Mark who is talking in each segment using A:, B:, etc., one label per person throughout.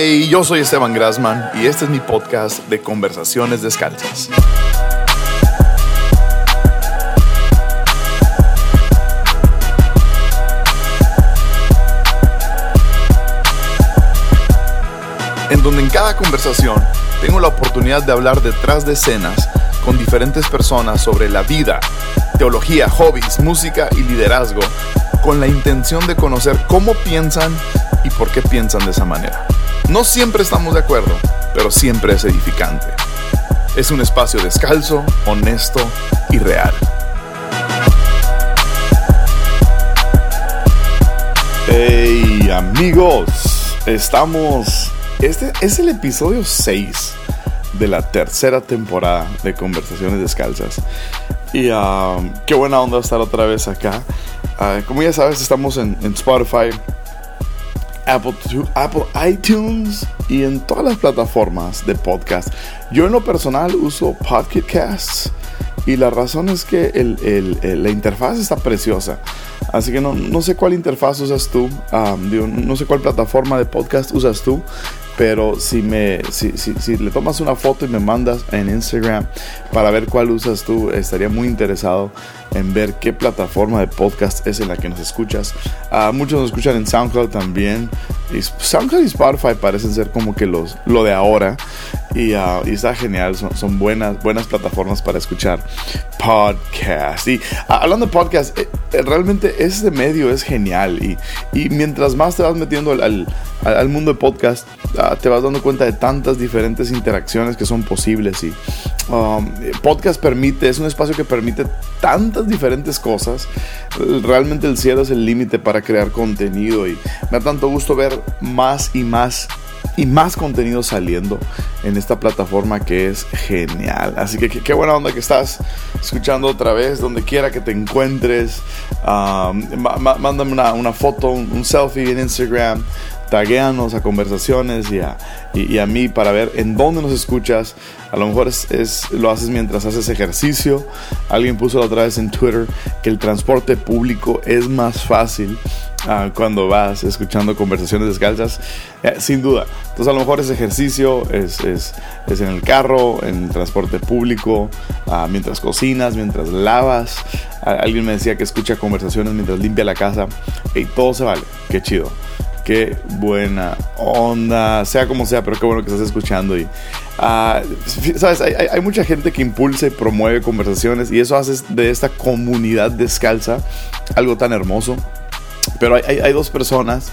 A: Hey, yo soy Esteban Grassman y este es mi podcast de Conversaciones Descalzas. En donde en cada conversación tengo la oportunidad de hablar detrás de escenas con diferentes personas sobre la vida, teología, hobbies, música y liderazgo, con la intención de conocer cómo piensan y por qué piensan de esa manera. No siempre estamos de acuerdo, pero siempre es edificante. Es un espacio descalzo, honesto y real. Hey amigos, estamos... Este es el episodio 6 de la tercera temporada de Conversaciones Descalzas. Y um, qué buena onda estar otra vez acá. Uh, como ya sabes, estamos en, en Spotify, Apple, Apple iTunes y en todas las plataformas de podcast. Yo en lo personal uso Podcast y la razón es que la interfaz está preciosa. Así que no, no sé cuál interfaz usas tú, um, no sé cuál plataforma de podcast usas tú, pero si, me, si, si, le tomas una foto y me mandas en Instagram para ver cuál usas tú, estaría muy interesado en ver qué plataforma de podcast es en la que nos escuchas. Uh, muchos nos escuchan en SoundCloud también. SoundCloud y Spotify parecen ser como que los, lo de ahora. Y, y está genial, son, buenas, buenas plataformas para escuchar podcast. Y uh, hablando de podcast, eh, eh, realmente este medio es genial. Y, y mientras más te vas metiendo al, al, mundo de podcast, te vas dando cuenta de tantas diferentes interacciones que son posibles. Y um, podcast permite, es un espacio que permite tantas diferentes cosas. Realmente el cielo es el límite para crear contenido y me da tanto gusto ver más y más y más contenido saliendo en esta plataforma que es genial. Así que qué buena onda que estás escuchando otra vez, donde quiera que te encuentres. Um, mándame una, una foto, un, un selfie en Instagram taguéanos a conversaciones y a, y, a, mí para ver en dónde nos escuchas. A lo mejor es, lo haces mientras haces ejercicio. Alguien puso la otra vez en Twitter que el transporte público es más fácil uh, cuando vas escuchando conversaciones descalzas. Eh, sin duda. Entonces a lo mejor ese ejercicio es, es, es en el carro, en transporte público, uh, mientras cocinas, mientras lavas. Alguien me decía que escucha conversaciones mientras limpia la casa. Y todo se vale. Qué chido. Qué buena onda, sea como sea, pero qué bueno que estás escuchando. Y, uh, sabes, hay, mucha gente que impulsa y promueve conversaciones y eso hace de esta comunidad descalza algo tan hermoso. Pero hay dos personas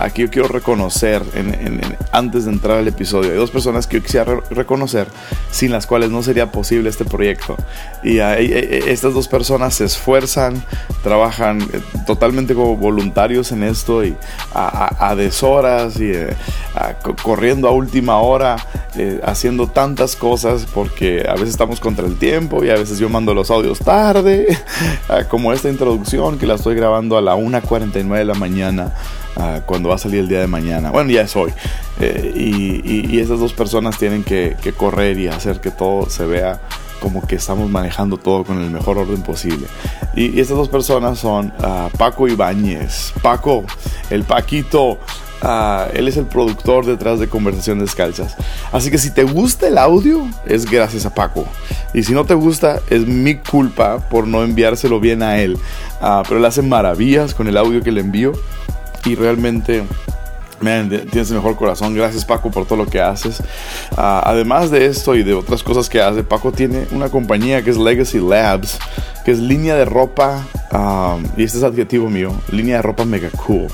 A: aquí yo quiero reconocer, en, en, en, antes de entrar al episodio, hay dos personas que yo quisiera re reconocer sin las cuales no sería posible este proyecto. Y hay, hay, estas dos personas se esfuerzan, trabajan eh, totalmente como voluntarios en esto y a, a, a deshoras y eh, a, corriendo a última hora, eh, haciendo tantas cosas porque a veces estamos contra el tiempo y a veces yo mando los audios tarde, como esta introducción que la estoy grabando a la 1.49 de la mañana. Uh, cuando va a salir el día de mañana. Bueno, ya es hoy. Eh, y, y, y, esas dos personas tienen que, que, correr y hacer que todo se vea como que estamos manejando todo con el mejor orden posible. Y, y estas dos personas son uh, Paco Ibáñez. Paco, el Paquito. Uh, él es el productor detrás de Conversaciones Descalzas. Así que si te gusta el audio, es gracias a Paco. Y si no te gusta, es mi culpa por no enviárselo bien a él. Uh, pero él hace maravillas con el audio que le envío y realmente Man, tienes el mejor corazón. Gracias Paco por todo lo que haces. Uh, además de esto y de otras cosas que hace, Paco tiene una compañía que es Legacy Labs, que es línea de ropa, y este es adjetivo mío, línea de ropa mega cool.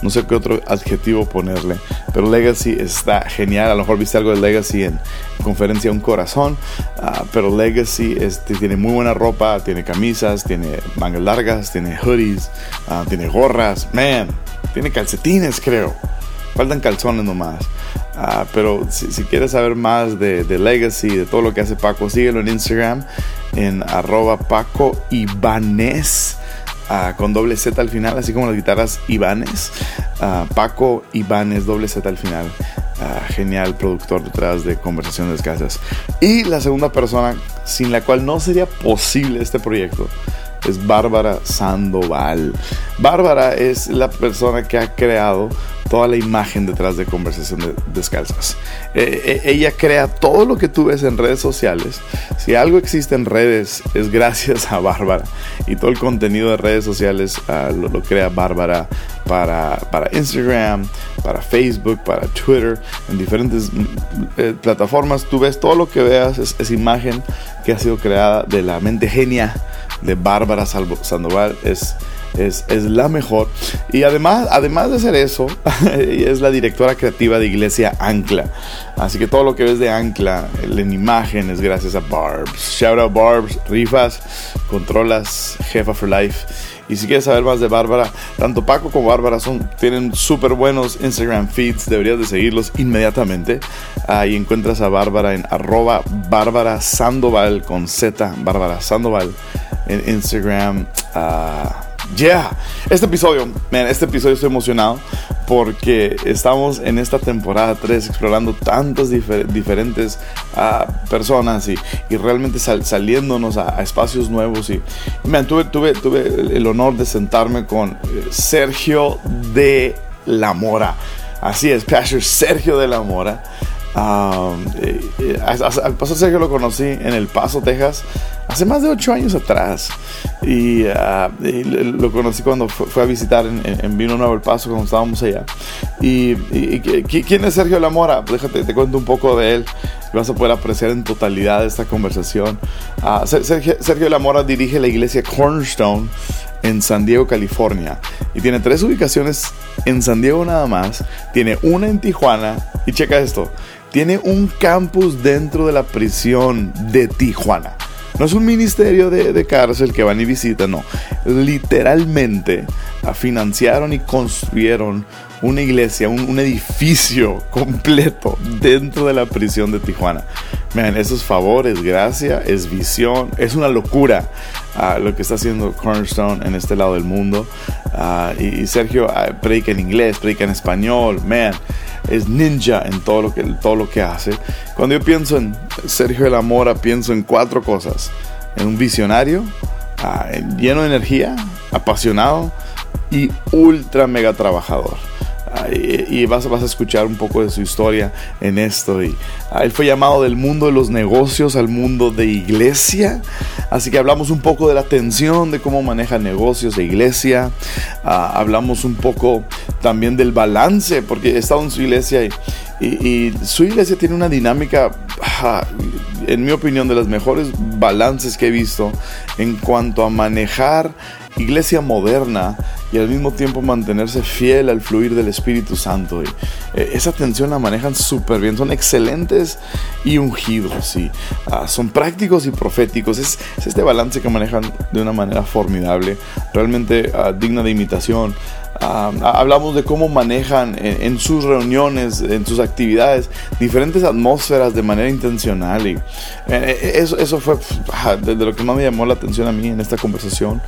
A: No sé qué otro adjetivo ponerle, pero Legacy está genial. A lo mejor viste algo de Legacy en conferencia Un Corazón, uh, pero Legacy este, tiene muy buena ropa, tiene camisas, tiene mangas largas, tiene hoodies, uh, tiene gorras, man, tiene calcetines creo. Faltan calzones nomás. Uh, pero si, quieres saber más de, de, Legacy, de todo lo que hace Paco, síguelo en Instagram en arroba Paco Ibanez. Uh, con doble Z al final, así como las guitarras Ibanez. Uh, Paco Ibanez, doble Z al final. Genial productor detrás de Conversaciones Descalzas. Y la segunda persona sin la cual no sería posible este proyecto es Bárbara Sandoval. Bárbara es la persona que ha creado toda la imagen detrás de Conversación Descalzas. Eh, eh, ella crea todo lo que tú ves en redes sociales. Si algo existe en redes es gracias a Bárbara. Y todo el contenido de redes sociales ah, lo, crea Bárbara para, para, Instagram, para Facebook, para Twitter, en diferentes mm, eh, plataformas. Tú ves todo lo que veas, es, imagen que ha sido creada de la mente genia de Bárbara Sandoval. Es es, la mejor. Y además, además de hacer eso, es la directora creativa de Iglesia Ancla. Así que todo lo que ves de Ancla en imagen es gracias a Barbs. Shout out Barbs, rifas, controlas, jefa for life. Y si quieres saber más de Bárbara, tanto Paco como Bárbara son, tienen súper buenos Instagram feeds, deberías de seguirlos inmediatamente. Ahí encuentras a Bárbara en arroba Bárbara Sandoval con Z, Bárbara Sandoval en Instagram. Uh, Yeah, este episodio, man, este episodio estoy emocionado porque estamos en esta temporada 3 explorando tantas diferentes uh, personas y, y, realmente saliéndonos a, espacios nuevos. Y, man, tuve, tuve, tuve el honor de sentarme con eh, Sergio de la Mora. Así es, Pastor Sergio de la Mora. Um, eh, eh, al pastor Sergio lo conocí en El Paso, Texas, hace más de ocho años atrás. Y, uh, lo conocí cuando fue, a visitar en, Vino Nuevo El Paso, cuando estábamos allá. Y, ¿quién es Sergio Lamora? Déjate, te cuento un poco de él. Vas a poder apreciar en totalidad esta conversación. Uh, Sergio, Sergio Lamora dirige la iglesia Cornerstone en San Diego, California. Y tiene tres ubicaciones en San Diego nada más. Tiene una en Tijuana. Y checa esto. Tiene un campus dentro de la prisión de Tijuana. No es un ministerio de, cárcel que van y visitan, no. Literalmente financiaron y construyeron una iglesia, un, edificio completo dentro de la prisión de Tijuana. Vean, esos favores, gracia, es visión, es una locura uh, lo que está haciendo Cornerstone en este lado del mundo. Ah, y, Sergio uh, predica en inglés, predica en español, man es ninja en todo lo que, todo lo que hace. Cuando yo pienso en Sergio de la Mora, pienso en cuatro cosas. En un visionario, ah, lleno de energía, apasionado y ultra mega trabajador y, vas, vas, a escuchar un poco de su historia en esto. Y, ah, él fue llamado del mundo de los negocios al mundo de iglesia. Así que hablamos un poco de la tensión, de cómo maneja negocios de iglesia. Ah, hablamos un poco también del balance, porque he estado en su iglesia y, y, su iglesia tiene una dinámica, en mi opinión, de las mejores balances que he visto en cuanto a manejar iglesia moderna y al mismo tiempo mantenerse fiel al fluir del Espíritu Santo. Eh, esa tensión la manejan súper bien, son excelentes y ungidos, y, ah, son prácticos y proféticos. Es, este balance que manejan de una manera formidable, realmente ah, digna de imitación. Ah, hablamos de cómo manejan en, sus reuniones, en sus actividades, diferentes atmósferas de manera intencional. Y eh, eh, eso, eso fue de, lo que más me llamó la atención a mí en esta conversación.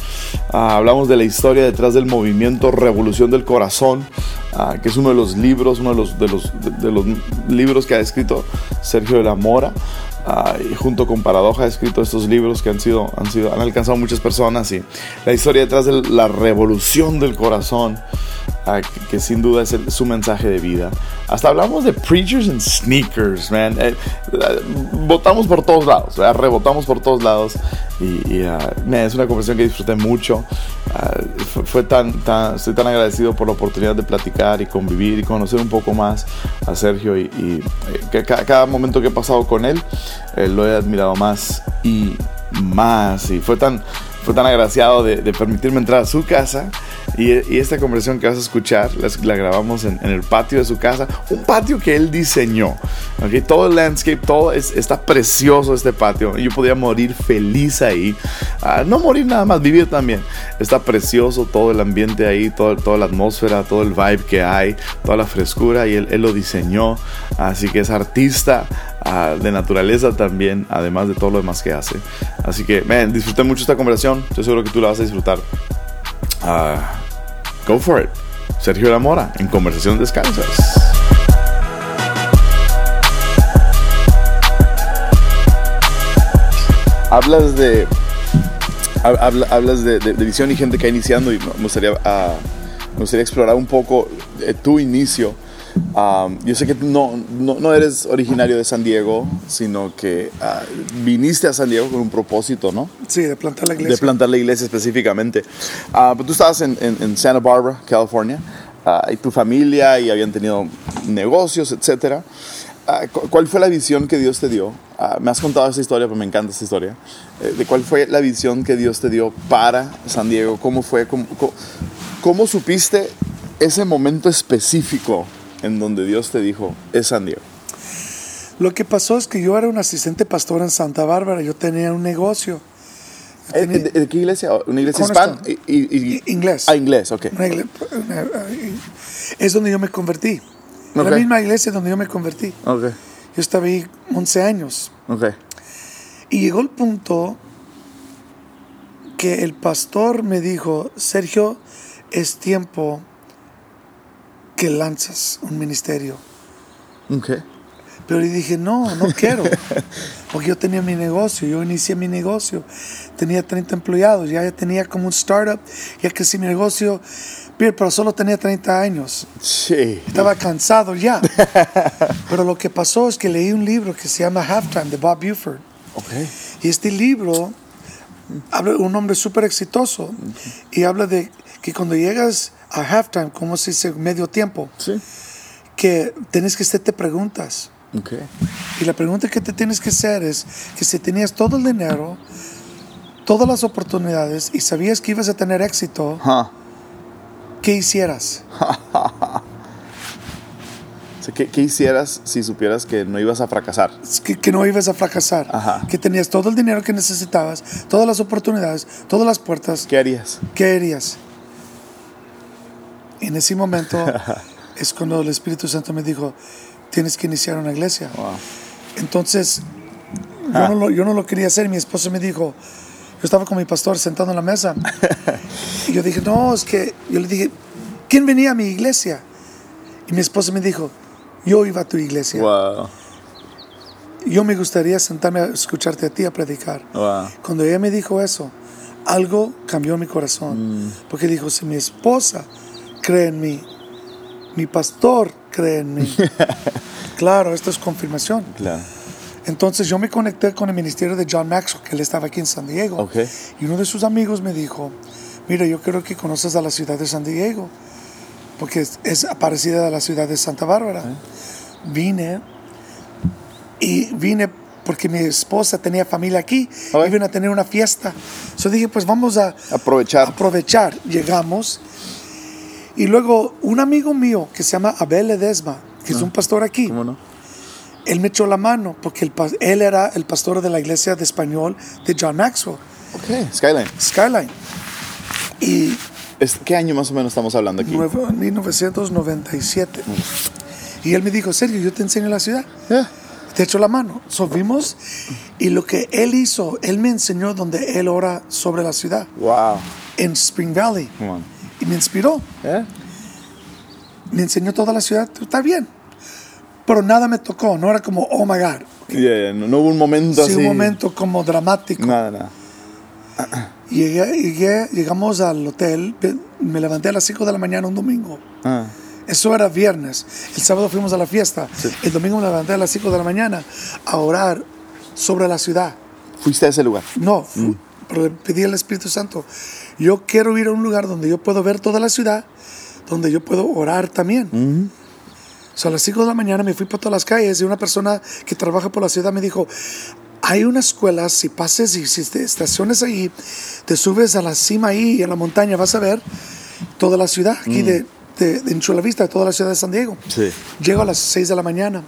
A: hablamos de la historia detrás del movimiento Revolución del Corazón, que es uno de los libros, uno de los, de los, de los libros que ha escrito Sergio de la Mora. Ah, y junto con Paradoja ha escrito estos libros que han sido, han sido, han alcanzado muchas personas y la historia detrás de la revolución del corazón, ah, que, sin duda es su mensaje de vida. Hasta hablamos de preachers and sneakers, man. Eh, eh, votamos por todos lados, rebotamos por todos lados y, ah, es una conversación que disfruté mucho. fue, tan, tan, estoy tan agradecido por la oportunidad de platicar y convivir y conocer un poco más a Sergio y, eh, cada momento que he pasado con él eh, lo he admirado más y más. Y fue tan, fue tan agraciado de, permitirme entrar a su casa. Y, esta conversación que vas a escuchar la, grabamos en, el patio de su casa, un patio que él diseñó. ¿okay? Todo el landscape, todo está precioso este patio. Yo podía morir feliz ahí. Ah, no morir nada más, vivir también. Está precioso todo el ambiente ahí, todo, toda la atmósfera, todo el vibe que hay, toda la frescura. Y él lo diseñó. Así que es artista de naturaleza también, además de todo lo demás que hace. Así que, man, disfruté mucho esta conversación. Estoy seguro que tú la vas a disfrutar. Ah, go for it. Sergio Lamora en Conversación Descansas. Hablas de hablas de, visión y gente que ha iniciando y me gustaría uh, Me gustaría explorar un poco eh, tu inicio. Um, yo sé que no, no, no, eres originario de San Diego, sino que uh, viniste a San Diego con un propósito, ¿no?
B: Sí, de plantar la iglesia.
A: De plantar la iglesia específicamente. Uh, pero tú estabas en, en, en, Santa Barbara, California, uh, y tu familia, y habían tenido negocios, etcétera. ¿Cuál fue la visión que Dios te dio? me has contado esta historia, pero me encanta esta historia. Eh, ¿De cuál fue la visión que Dios te dio para San Diego? ¿Cómo fue? ¿Cómo, cómo, cómo supiste ese momento específico en donde Dios te dijo, es San Diego?
B: Lo que pasó es que yo era un asistente pastor en Santa Bárbara, yo tenía un negocio.
A: Eh, Tenía... ¿De, qué iglesia? ¿Una iglesia hispana?
B: Y, y, inglés.
A: Ah, inglés, ok.
B: Iglesia, es donde yo me convertí. Okay. La misma iglesia donde yo me convertí.
A: Okay.
B: Yo estaba ahí 11 años.
A: Okay.
B: Y llegó el punto que el pastor me dijo, Sergio, es tiempo que lanzas un ministerio.
A: Okay.
B: Pero le dije, no, no quiero. Porque yo tenía mi negocio, yo inicié mi negocio. Tenía 30 empleados, ya tenía como un startup, ya crecí mi negocio pero solo tenía 30 años.
A: Sí.
B: Estaba cansado ya. pero lo que pasó es que leí un libro que se llama Halftime de Bob Buford.
A: Okay.
B: Y este libro habla de un hombre súper exitoso y habla de que cuando llegas a halftime, como se dice medio tiempo,
A: sí.
B: que tienes que hacerte preguntas.
A: Okay.
B: Y la pregunta que te tienes que hacer es que si tenías todo el dinero, todas las oportunidades y sabías que ibas a tener éxito,
A: huh.
B: ¿qué hicieras?
A: ¿Qué, ¿Qué, hicieras si supieras que no ibas a fracasar?
B: Que, que no ibas a fracasar.
A: Ajá.
B: Que tenías todo el dinero que necesitabas, todas las oportunidades, todas las puertas.
A: ¿Qué harías?
B: ¿Qué harías? En ese momento es cuando el Espíritu Santo me dijo, tienes que iniciar una iglesia.
A: Wow.
B: Entonces, yo, no lo, yo no lo quería hacer. Mi esposo me dijo, yo estaba con mi pastor sentado en la mesa. y yo dije, no, es que, yo le dije, ¿quién venía a mi iglesia? Y mi esposa me dijo, yo iba a tu iglesia.
A: Wow.
B: Yo me gustaría sentarme a escucharte a ti a predicar.
A: Wow.
B: Cuando ella me dijo eso, algo cambió en mi corazón.
A: Mm.
B: Porque dijo, si mi esposa cree en mí, mi pastor cree en mí. claro, esto es confirmación.
A: Claro.
B: Entonces yo me conecté con el ministerio de John Maxwell, que él estaba aquí en San Diego.
A: Okay.
B: Y uno de sus amigos me dijo, mira, yo quiero que conoces a la ciudad de San Diego, porque es, es parecida a la ciudad de Santa Bárbara.
A: ¿Eh?
B: Vine y vine porque mi esposa tenía familia aquí,
A: Okay.
B: iban a tener una fiesta. Entonces dije, pues vamos a
A: Aprovechar.
B: aprovechar. Llegamos y luego un amigo mío que se llama Abel Ledesma, que es un pastor aquí,
A: ¿Cómo no?
B: él me echó la mano porque el él era el pastor de la iglesia de español de John Maxwell,
A: Ok. Skyline.
B: Skyline. Y
A: ¿Qué año más o menos estamos hablando aquí?
B: nuevo- en 1997. Y él me dijo, Sergio, yo te enseño la ciudad.
A: Yeah.
B: Te echo la mano. So, vimos y lo que él hizo, él me enseñó donde él ora sobre la ciudad,
A: Wow.
B: en Spring Valley.
A: Come on.
B: Y me inspiró.
A: Yeah.
B: Me enseñó toda la ciudad. Está bien. Pero nada me tocó. No era como, oh my God.
A: Yeah, yeah. No, no hubo un momento
B: Sí,
A: así.
B: un momento como dramático.
A: Nada, nada.
B: Llegué, llegué- llegamos al hotel, me levanté a las 5 de la mañana un domingo.
A: Ah.
B: Eso era viernes. El sábado fuimos a la fiesta. El domingo me levanté a las 5 de la mañana a orar sobre la ciudad.
A: Fuiste a ese lugar.
B: No, fu- pero pedí al Espíritu Santo, yo quiero ir a un lugar donde yo puedo ver toda la ciudad, donde yo puedo orar también. O sea, a las 5 de la mañana me fui por todas las calles y una persona que trabaja por la ciudad me dijo, hay una escuela, si pases y si te estaciones ahí, te subes a la cima ahí, en la montaña, vas a ver toda la ciudad, aquí de, de, de en toda la ciudad de San Diego.
A: Sí.
B: Llego a las 6 de la mañana,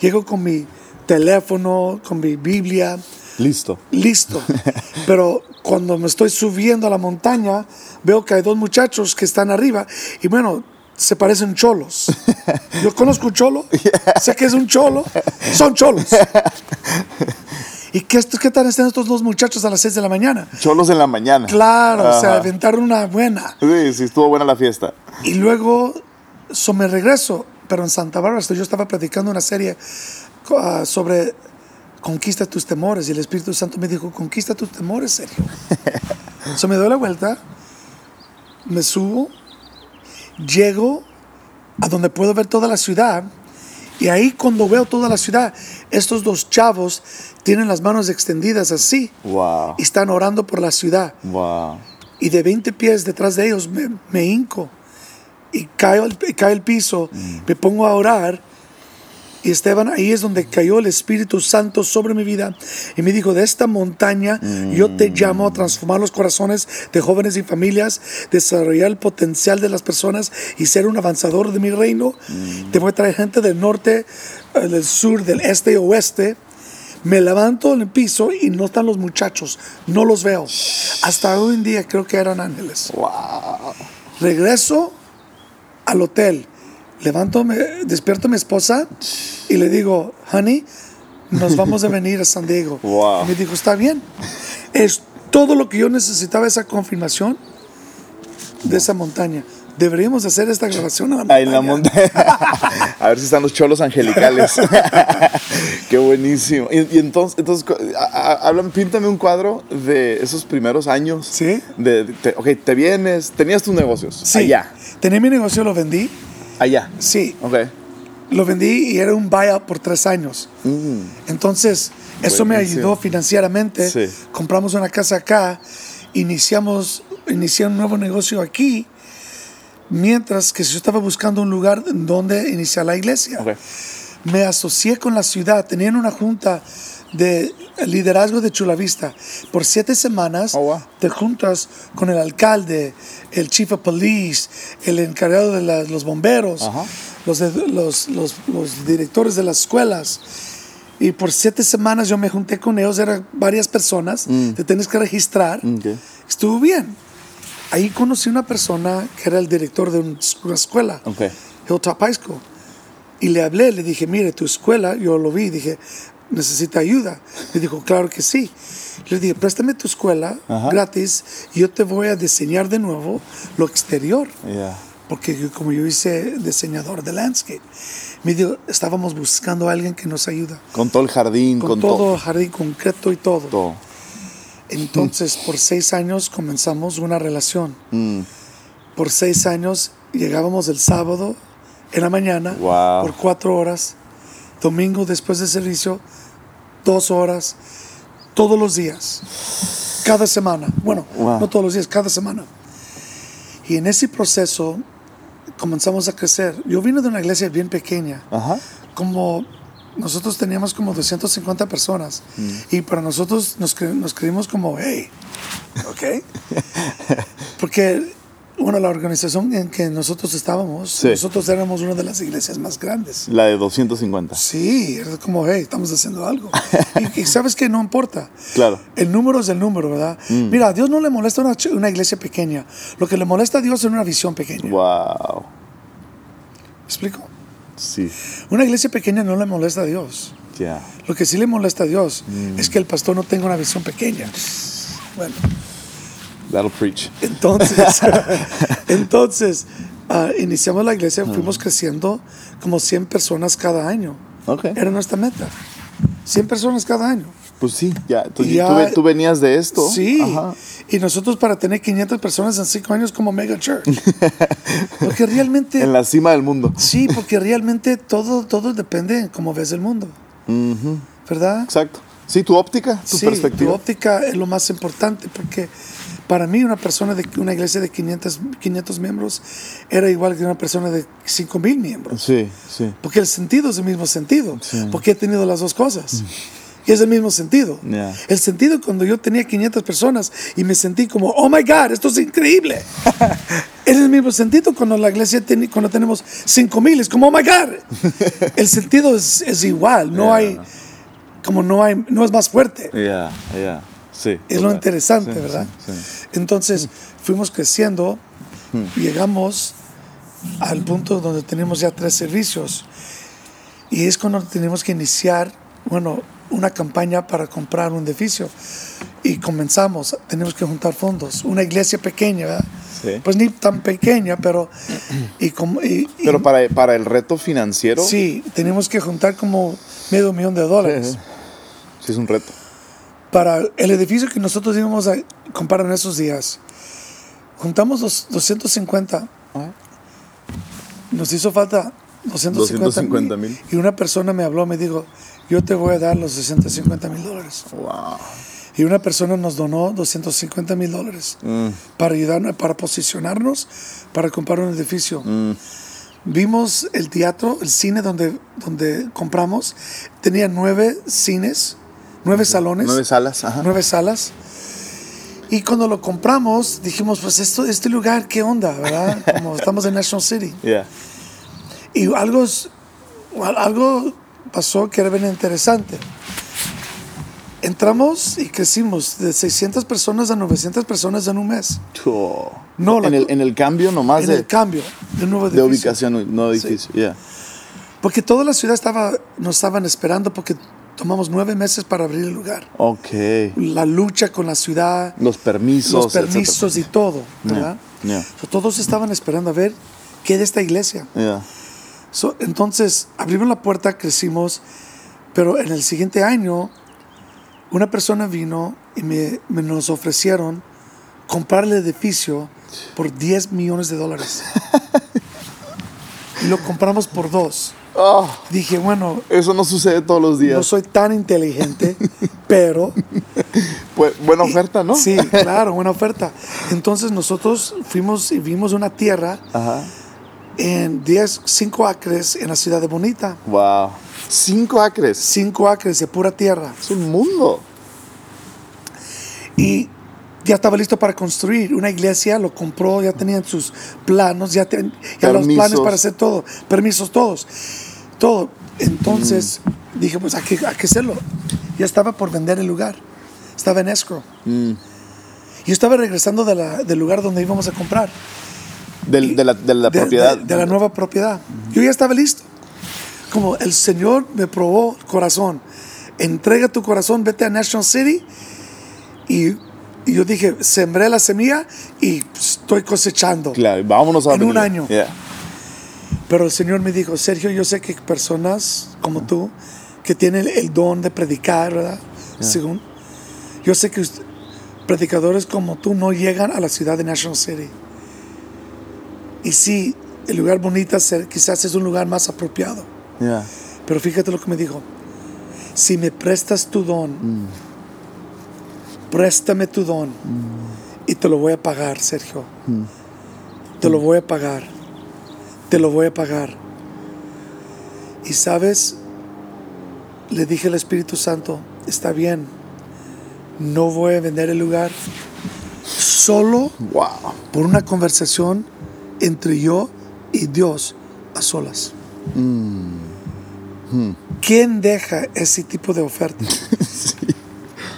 B: llego con mi teléfono, con mi Biblia,
A: Listo.
B: listo. Pero cuando me estoy subiendo a la montaña, veo que hay dos muchachos que están arriba y bueno, se parecen cholos. Yo conozco un cholo, sé que es un cholo, son cholos. ¿Y qué, qué están haciendo estos dos muchachos a las 6 de la mañana?
A: Cholos en la mañana.
B: Claro, o sea,
A: Ajá.
B: aventaron una buena.
A: Sí, sí, estuvo buena la fiesta.
B: Y luego so, me regreso, pero en Santa Bárbara yo estaba predicando una serie ah, sobre conquista tus temores y el Espíritu Santo me dijo, conquista tus temores, Sergio. so, me doy la vuelta, me subo llego a donde puedo ver toda la ciudad. Y ahí cuando veo toda la ciudad, estos dos chavos tienen las manos extendidas así
A: Wow.
B: y están orando por la ciudad.
A: Wow.
B: Y de 20 pies detrás de ellos me, me hinco y cae el, cae el piso, me pongo a orar. Y Esteban, ahí es donde cayó el Espíritu Santo sobre mi vida y me dijo, de esta montaña yo te llamo a transformar los corazones de jóvenes y familias, desarrollar el potencial de las personas y ser un avanzador de mi reino. Te voy a traer gente del norte, eh, del sur, del este y oeste. Me levanto en el piso y no están los muchachos, no los veo. Hasta hoy en día creo que eran ángeles.
A: Wow.
B: Regreso al hotel, levanto, me, despierto a mi esposa y le digo, honey, nos vamos a venir a San Diego.
A: Wow.
B: Y me dijo, está bien. Es todo lo que yo necesitaba, esa confirmación de esa montaña. Deberíamos hacer esta grabación a la montaña.
A: En la montaña. a ver si están los cholos angelicales. Qué buenísimo. Y, y entonces, entonces háblame, píntame un cuadro de esos primeros años.
B: Sí.
A: De, de- te- ok, te vienes, tenías tus negocios.
B: Sí.
A: Allá.
B: Tenía mi negocio, lo vendí.
A: Allá.
B: Sí,
A: Ok.
B: lo vendí y era un buyout por tres años.
A: Mm.
B: Entonces, eso me ayudó financieramente.
A: Sí.
B: Compramos una casa acá, iniciamos, inicié un nuevo negocio aquí, mientras que yo estaba buscando un lugar donde iniciar la iglesia. Me asocié con la ciudad, tenían una junta de liderazgo de Chulavista. Por siete semanas
A: Oh, wow.
B: te juntas con el alcalde, el chief of police, el encargado de la- los bomberos, los, los, los- los directores de las escuelas. Y por siete semanas yo me junté con ellos, eran varias personas, te tienes que registrar.
A: Ok.
B: Estuvo bien. Ahí conocí una persona que era el director de un- una escuela,
A: Ok.
B: Hilltop High School. Y le hablé, le dije, mire, tu escuela, yo lo vi, dije, necesita ayuda. Me dijo, claro que sí. Le dije, préstame tu escuela
A: Ajá.
B: gratis y yo te voy a diseñar de nuevo lo exterior. Porque yo- como yo hice diseñador de landscape, me dijo, estábamos buscando a alguien que nos ayuda.
A: Con todo el jardín,
B: Con,
A: con,
B: todo,
A: todo.
B: jardín concreto y todo.
A: todo.
B: Entonces, por seis años comenzamos una relación.
A: Mm.
B: Por seis años llegábamos el sábado en la mañana
A: Wow.
B: por cuatro horas. Domingo después del servicio, dos horas. Todos los días. Cada semana. Bueno,
A: Wow.
B: no todos los días, cada semana. Y en ese proceso comenzamos a crecer. Yo vine de una iglesia bien pequeña.
A: Ajá.
B: Como nosotros teníamos como 250 personas. Y para nosotros nos, cre- nos creímos como, hey, ¿ok? Porque, bueno, la organización en que nosotros estábamos,
A: Sí.
B: nosotros éramos una de las iglesias más grandes.
A: La de 250.
B: Sí, era como, hey, estamos haciendo algo. y, y sabes que no importa.
A: Claro.
B: El número es el número, ¿verdad? Mira, a Dios no le molesta una, una iglesia pequeña. Lo que le molesta a Dios es una visión pequeña.
A: Wow.
B: ¿Me explico?
A: Sí.
B: Una iglesia pequeña no le molesta a Dios.
A: Ya.
B: Lo que sí le molesta a Dios es que el pastor no tenga una visión pequeña. Bueno,
A: That'll preach.
B: entonces, entonces ah, iniciamos la iglesia, fuimos creciendo como 100 personas cada año.
A: Ok.
B: Era nuestra meta. 100 personas cada año.
A: Pues sí, ya. Tú,
B: ya-
A: tú tú venías de esto.
B: Sí.
A: Ajá.
B: Y nosotros para tener 500 personas en 5 años como mega church. Porque realmente...
A: En la cima del mundo.
B: Sí, porque realmente todo, todo depende en cómo ves el mundo.
A: Ujú.
B: ¿Verdad?
A: Exacto. Sí, tu óptica, tu
B: sí,
A: perspectiva.
B: tu óptica es lo más importante porque para mí una persona de una iglesia de 500, 500 miembros era igual que una persona de 5 mil miembros.
A: Sí, sí.
B: Porque el sentido es el mismo sentido.
A: Sí. Mm.
B: Porque he tenido las dos cosas. Y es el mismo sentido.
A: Ya.
B: El sentido cuando yo tenía 500 personas y me sentí como, oh my God, esto es increíble. es el mismo sentido cuando la iglesia tiene, cuando tenemos 5 mil, es como, oh my God. el sentido es, es igual, no
A: Ya.
B: hay, como no hay, no es más fuerte.
A: Ya, ya. Sí.
B: Es lo interesante,
A: Sí,
B: ¿verdad?
A: sí.
B: Entonces fuimos creciendo,
A: Hmm.
B: llegamos al punto donde tenemos ya tres servicios y es cuando tenemos que iniciar, bueno, una campaña para comprar un edificio y comenzamos, tenemos que juntar fondos, una iglesia pequeña, ¿verdad?
A: Sí.
B: Pues ni tan pequeña, pero y como y- y-
A: Pero para, para el reto financiero,
B: sí, tenemos que juntar como medio millón de dólares.
A: sí es un reto.
B: Para el edificio que nosotros íbamos a comprar en esos días. Juntamos los 250 nos hizo falta 250 mil. Y una persona me habló, me dijo, yo te voy a dar los 650 mil dólares.
A: Wow.
B: Y una persona nos donó 250 mil dólares
A: Mm.
B: para ayudarnos, para posicionarnos, para comprar un edificio.
A: Mm.
B: Vimos el teatro, el cine donde, donde compramos. Tenía nueve cines, nueve salones,
A: Nueve salas, ajá.
B: nueve salas. Y cuando lo compramos, dijimos, pues esto, este lugar, ¿qué onda? ¿Verdad? Como estamos en National City.
A: Yeah.
B: Y algo, algo pasó que era bien interesante. Entramos y crecimos de 600 personas a 900 personas en un mes.
A: Oh.
B: No, la-
A: en, el, en el cambio nomás
B: En
A: de,
B: el cambio de un nuevo
A: de ubicación, no edificio. Yeah.
B: Porque toda la ciudad estaba, nos estaban esperando porque tomamos nueve meses para abrir el lugar.
A: Ok.
B: La lucha con la ciudad,
A: Los permisos.
B: los
A: etcétera.
B: permisos y todo, ¿verdad?
A: Yeah.
B: So, todos estaban esperando a ver qué de esta iglesia.
A: Yeah.
B: So, entonces abrimos la puerta, crecimos, pero en el siguiente año una persona vino y me, me nos ofrecieron comprar el edificio por 10 millones de dólares. y lo compramos por dos.
A: Oh,
B: Dije, bueno,
A: eso no sucede todos los días.
B: no soy tan inteligente, pero
A: Pues, buena oferta, ¿no?
B: sí, claro, buena oferta. Entonces nosotros fuimos y vimos una tierra
A: Ajá.
B: en 10, 5 acres en la ciudad de Bonita.
A: Wow. Cinco acres.
B: 5 acres de pura tierra.
A: Es un mundo.
B: Y ya estaba listo para construir una iglesia, lo compró, ya tenían sus planos, ya, ten- ya los planes para hacer todo, permisos todos, todo. Entonces dije, pues hay que, hay que hacerlo. Ya estaba por vender el lugar, estaba en escrow.
A: Mm.
B: Yo estaba regresando de la- del lugar donde íbamos a comprar,
A: Del- de, la, de la
B: de,
A: propiedad.
B: de- de la nueva propiedad. Yo ya estaba listo. Como el Señor me probó el corazón, entrega tu corazón, vete a National City. Y, y yo dije, sembré la semilla y estoy cosechando.
A: Claro, vámonos a
B: En un año.
A: Yeah.
B: Pero el Señor me dijo, Sergio, yo sé que personas como tú, que tienen el don de predicar, ¿verdad? Según, yo sé que usted- predicadores como tú no llegan a la ciudad de National City. Y sí, el lugar bonito ser- quizás es un lugar más apropiado.
A: Yeah.
B: Pero fíjate lo que me dijo. Si me prestas tu don, préstame tu don y te lo voy a pagar, Sergio. Te lo voy a pagar. Te lo voy a pagar. Y sabes, le dije al Espíritu Santo, está bien, no voy a vender el lugar solo
A: Wow.
B: por una conversación entre yo y Dios a solas. ¿Quién deja ese tipo de oferta?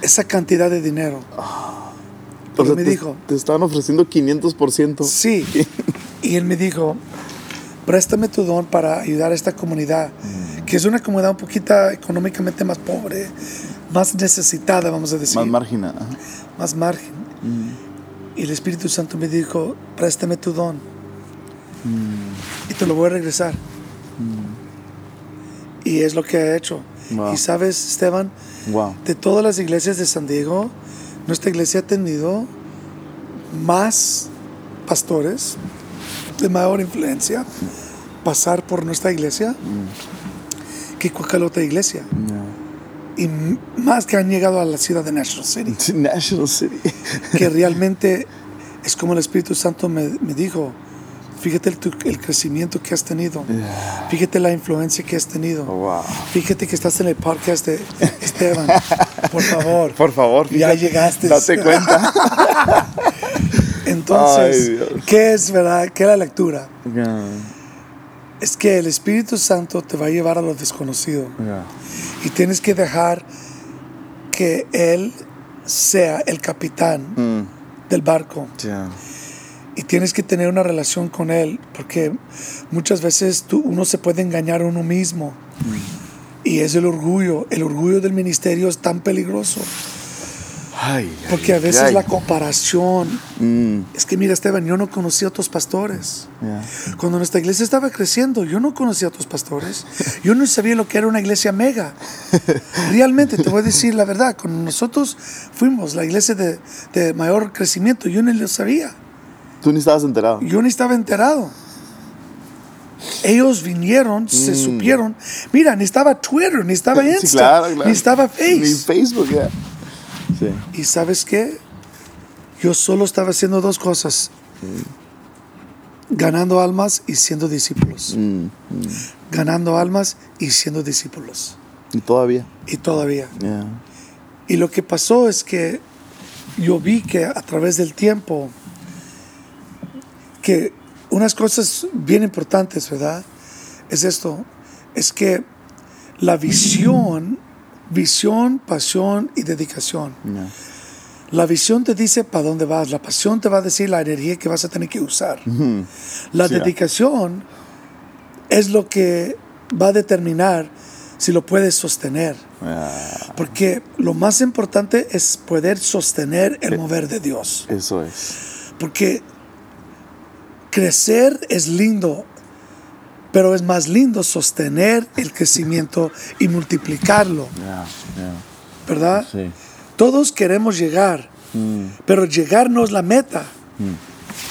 B: Esa cantidad de dinero.
A: O
B: Pero
A: sea,
B: me
A: te,
B: dijo,
A: te estaban ofreciendo 500%.
B: sí. Y él me dijo, préstame tu don para ayudar a esta comunidad, que es una comunidad un poquito económicamente más pobre, más necesitada, vamos a decir.
A: Más marginal. ajá.
B: más margen. Y el Espíritu Santo me dijo, préstame tu don. Y te lo voy a regresar. Y es lo que ha hecho.
A: Wow.
B: Y sabes, Esteban,
A: Wow.
B: de todas las iglesias de San Diego, nuestra iglesia ha tenido más pastores de mayor influencia pasar por nuestra iglesia que cualquier otra iglesia. Y más que han llegado a la ciudad de National City.
A: National City.
B: que realmente es como el Espíritu Santo me, me dijo, fíjate el, tu- el crecimiento que has tenido, fíjate la influencia que has tenido,
A: Wow.
B: fíjate que estás en el podcast de Esteban, por favor.
A: Por favor,
B: Ya llegaste.
A: Date cuenta.
B: Entonces,
A: Ay.
B: ¿qué es verdad? ¿Qué es la lectura?
A: Yeah.
B: Es que el Espíritu Santo te va a llevar a lo desconocido
A: Yeah.
B: y tienes que dejar que Él sea el capitán
A: Mm.
B: del barco. Y tienes que tener una relación con él porque muchas veces tú, uno se puede engañar a uno mismo y es el orgullo el orgullo del ministerio es tan peligroso
A: Ay,
B: porque a
A: ay,
B: veces
A: ay.
B: la comparación
A: Mm.
B: es que mira Esteban yo no conocía a otros pastores
A: Yeah.
B: cuando nuestra iglesia estaba creciendo yo no conocía a otros pastores yo no sabía lo que era una iglesia mega realmente te voy a decir la verdad cuando nosotros fuimos la iglesia de, de mayor crecimiento yo no lo sabía
A: Tú ni estabas enterado.
B: yo ni estaba enterado. Ellos vinieron, se supieron. Mira, ni estaba Twitter, ni estaba
A: Sí,
B: Insta,
A: claro, claro.
B: ni estaba Face.
A: Ni Facebook, ya. Sí.
B: ¿Y sabes qué? Yo solo estaba haciendo dos cosas. Ganando almas y siendo discípulos.
A: Mm,
B: Ganando almas y siendo discípulos.
A: Y todavía.
B: Y todavía.
A: Ya.
B: Y lo que pasó es que yo vi que a través del tiempo, que unas cosas bien importantes, ¿verdad? Es esto, es que la visión, visión, pasión y dedicación.
A: Ya.
B: La visión te dice para dónde vas, la pasión te va a decir la energía que vas a tener que usar. La
A: Sí.
B: dedicación es lo que va a determinar si lo puedes sostener.
A: Ya.
B: Porque lo más importante es poder sostener el mover de Dios.
A: Eso es.
B: Porque crecer es lindo, pero es más lindo sostener el crecimiento y multiplicarlo. ¿verdad?
A: Sí.
B: Todos queremos llegar, pero llegar no es la meta.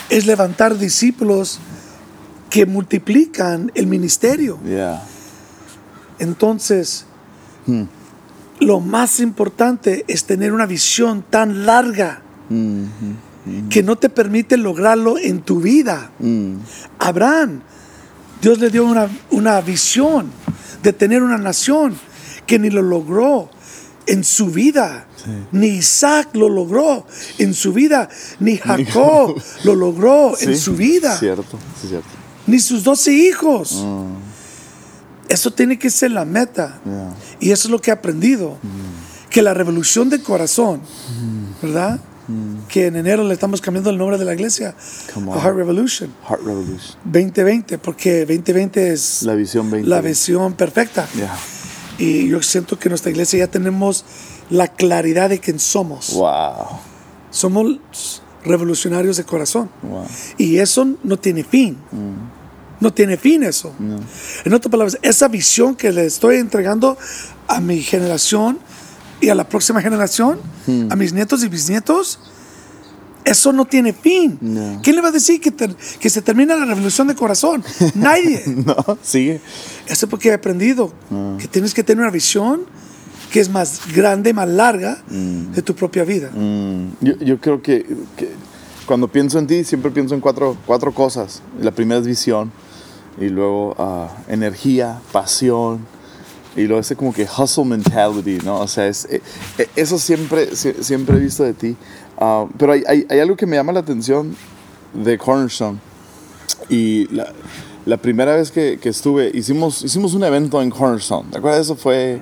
B: Es levantar discípulos que multiplican el ministerio. Entonces, lo más importante es tener una visión tan larga que no te permite lograrlo en tu vida. Abraham, Dios le dio una, una visión de tener una nación que ni lo logró en su vida. Ni Isaac lo logró en su vida, ni Jacob lo logró en su vida,
A: Cierto, sí, cierto.
B: ni sus doce hijos. Eso tiene que ser la meta. Y eso es lo que he aprendido. Que la revolución del corazón, ¿verdad? Que en enero le estamos cambiando el nombre de la iglesia a. Heart Revolution
A: Heart Revolution.
B: 2020, porque 2020 es
A: La visión 20.
B: la visión perfecta. Y yo siento que en nuestra iglesia ya tenemos la claridad de quién somos.
A: Wow.
B: Somos revolucionarios de corazón.
A: Wow.
B: Y eso no tiene fin. No tiene fin eso. En otras palabras, esa visión que le estoy entregando a mi generación y a la próxima generación, a mis nietos y bisnietos, eso no tiene fin.
A: No.
B: ¿Quién le va a decir que, ter- que se termina la revolución de corazón? Nadie.
A: No, sigue.
B: Eso es porque he aprendido que tienes que tener una visión que es más grande, más larga de tu propia vida.
A: Mm, yo, yo creo que, que cuando pienso en ti, siempre pienso en cuatro, cuatro cosas. La primera es visión, y luego ah, energía, pasión, y luego ese como que hustle mentality, ¿no? O sea, es, eh, eh, eso siempre, sie- siempre he visto de ti. Ah, pero hay, hay, hay algo que me llama la atención de Cornerstone. Y la, la primera vez que, que estuve, hicimos, hicimos un evento en Cornerstone. ¿Te acuerdas? Eso fue,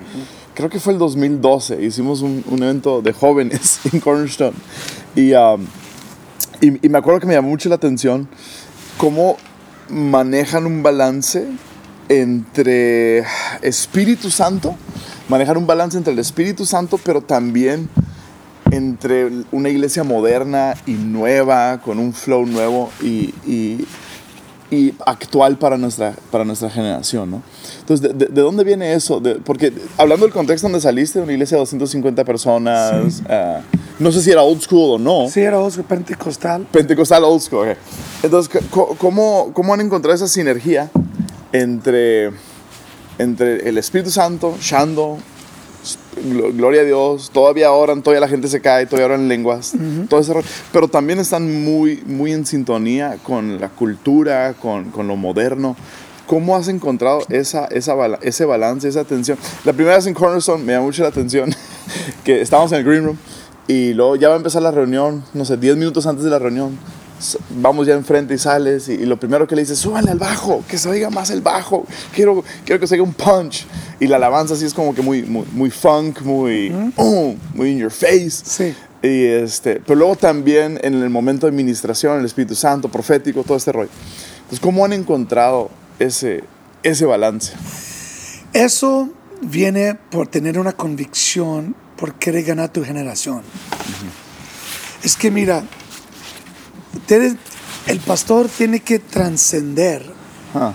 A: creo que fue el 2012. Hicimos un, un evento de jóvenes en Cornerstone. Y, um, y, y me acuerdo que me llamó mucho la atención cómo manejan un balance entre Espíritu Santo, manejan un balance entre el Espíritu Santo, pero también entre una iglesia moderna y nueva, con un flow nuevo y, y- y actual para nuestra, para nuestra generación, ¿no? Entonces, ¿de, de- de dónde viene eso? De- porque hablando del contexto donde saliste, de una iglesia de 250 personas, ah, no sé si era old school o no,
B: Sí, era Oscar Pentecostal.
A: Pentecostal old school, ok. Entonces, ¿cómo, ¿cómo han encontrado esa sinergia entre, entre el Espíritu Santo, Shando, gl- gloria a Dios, todavía oran, todavía la gente se cae, todavía oran en lenguas, todo ese rollo, pero también están muy, muy en sintonía con la cultura, con, con lo moderno. ¿Cómo has encontrado esa, esa ese balance, esa atención? La primera vez en Cornerstone me llamó mucho la atención que estábamos en el green room y luego ya va a empezar la reunión, no sé, 10 minutos antes de la reunión. Vamos ya enfrente y sales y, y lo primero que le dices, súbale al bajo, que se oiga más el bajo, quiero, quiero que se oiga un punch. Y la alabanza así es como que muy, muy, muy funk, muy, oh, muy in your face.
B: Sí.
A: Y este, pero luego también en el momento de administración, el Espíritu Santo, profético, todo este rollo. Entonces, ¿cómo han encontrado ese, ese balance?
B: Eso viene por tener una convicción, por querer ganar tu generación. Es que mira, el pastor tiene que trascender.
A: Ah,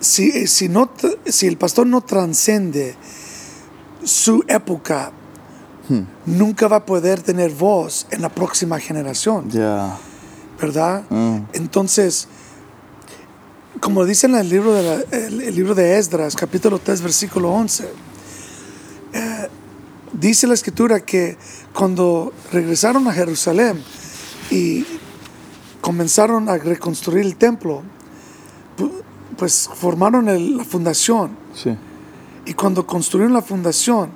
B: Si, si, no, si el pastor no transcende su época, nunca va a poder tener voz en la próxima generación. ¿verdad?
A: Mm.
B: Entonces, como dice en el libro de, la- el, el libro de Esdras, capítulo 3, versículo 11, eh, dice la escritura que cuando regresaron a Jerusalén y comenzaron a reconstruir el templo, pu- pues formaron el- la fundación.
A: Sí.
B: Y cuando construyeron la fundación,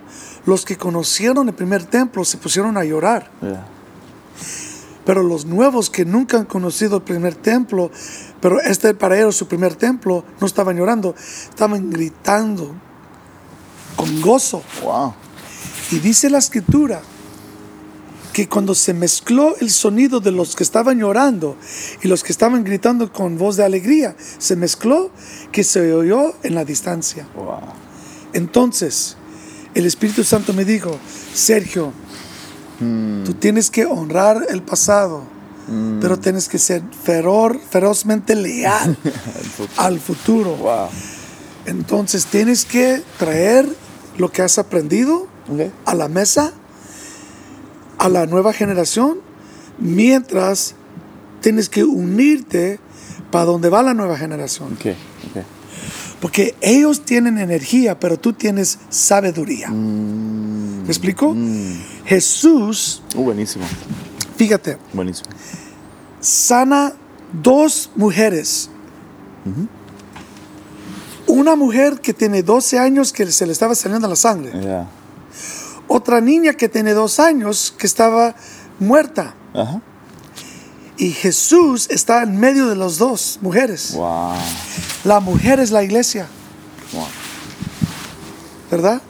B: los que conocieron el primer templo se pusieron a llorar.
A: Yeah.
B: Pero los nuevos que nunca han conocido el primer templo, pero este para ellos su primer templo, no estaban llorando, estaban gritando con gozo.
A: Wow.
B: Y dice la escritura que cuando se mezcló el sonido de los que estaban llorando y los que estaban gritando con voz de alegría, se mezcló que se oyó en la distancia.
A: Wow.
B: Entonces, el Espíritu Santo me dijo, Sergio, tú tienes que honrar el pasado, pero tienes que ser feror, ferozmente leal al futuro.
A: Wow.
B: Entonces, tienes que traer lo que has aprendido
A: Okay.
B: a la mesa, a la nueva generación, mientras tienes que unirte para donde va la nueva generación.
A: Okay. Okay.
B: Porque ellos tienen energía, pero tú tienes sabiduría. ¿Me explico? Jesús,
A: Uh, buenísimo.
B: fíjate,
A: Buenísimo.
B: sana dos mujeres. Una mujer que tiene 12 años que se le estaba saliendo la sangre.
A: Yeah.
B: Otra niña que tiene dos años que estaba muerta.
A: Ajá.
B: Y Jesús está en medio de las dos mujeres.
A: Wow.
B: La mujer es la iglesia,
A: Wow.
B: ¿verdad?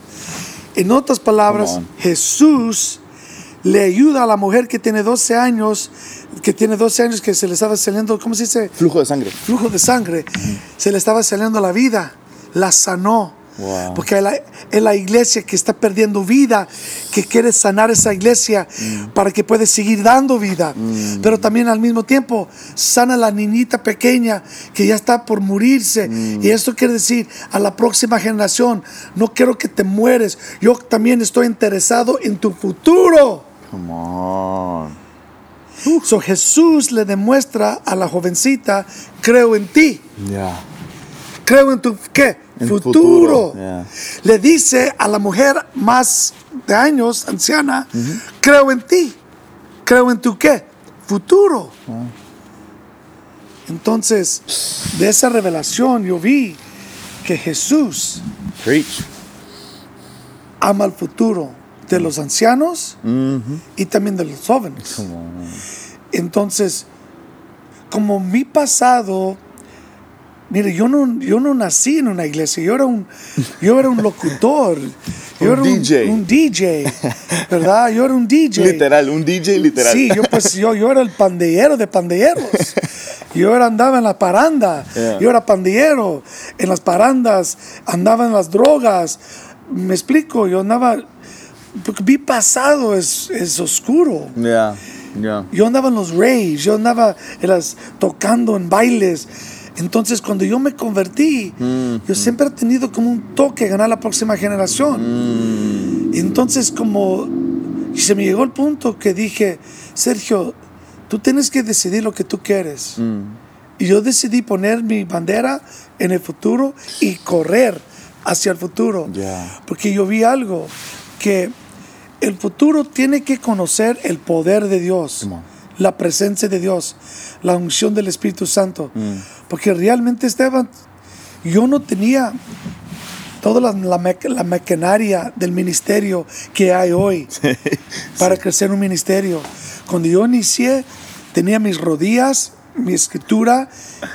B: En otras palabras. Jesús le ayuda a la mujer que tiene 12 años, que tiene 12 años que se le estaba saliendo, ¿cómo se dice?
A: Flujo de sangre.
B: Flujo de sangre. Se le estaba saliendo la vida, la sanó.
A: Wow.
B: Porque es la, es la iglesia que está perdiendo vida, que quiere sanar esa iglesia para que pueda seguir dando vida. Pero también al mismo tiempo sana a la niñita pequeña que ya está por morirse. Y esto quiere decir a la próxima generación, no quiero que te mueres. Yo también estoy interesado en tu futuro.
A: Come on.
B: So Jesús le demuestra a la jovencita, creo en ti.
A: Yeah.
B: Creo en tu ¿qué? Futuro.
A: futuro, yeah.
B: Le dice a la mujer más de años, anciana, creo en ti. Creo en tu qué? Futuro. Entonces, de esa revelación yo vi que Jesús
A: Preach.
B: ama el futuro de los ancianos y también de los jóvenes. Entonces, como mi pasado, mire, yo no, yo no nací en una iglesia, yo era un, yo era un locutor, yo
A: Un
B: era
A: DJ.
B: Un, un DJ, ¿verdad? Yo era un DJ.
A: Literal, un DJ literal.
B: Sí, yo pues yo, yo era el pandillero de pandilleros. Yo era, andaba en la paranda,
A: Yeah.
B: yo era pandillero. En las parandas andaba en las drogas. Me explico, yo andaba. Porque mi pasado es, es oscuro.
A: Yeah. Yeah.
B: Yo andaba en los raves, yo andaba en las, tocando en bailes. Entonces, cuando yo me convertí, yo siempre he tenido como un toque ganar la próxima generación. Y Entonces, como se me llegó el punto que dije, Sergio, tú tienes que decidir lo que tú quieres. Y yo decidí poner mi bandera en el futuro y correr hacia el futuro. Porque yo vi algo, que el futuro tiene que conocer el poder de Dios,
A: Come on.
B: La presencia de Dios, la unción del Espíritu Santo. Porque realmente, Esteban, yo no tenía toda la, la, la maquinaria del ministerio que hay hoy para crecer un ministerio. Cuando yo inicié, tenía mis rodillas, mi escritura,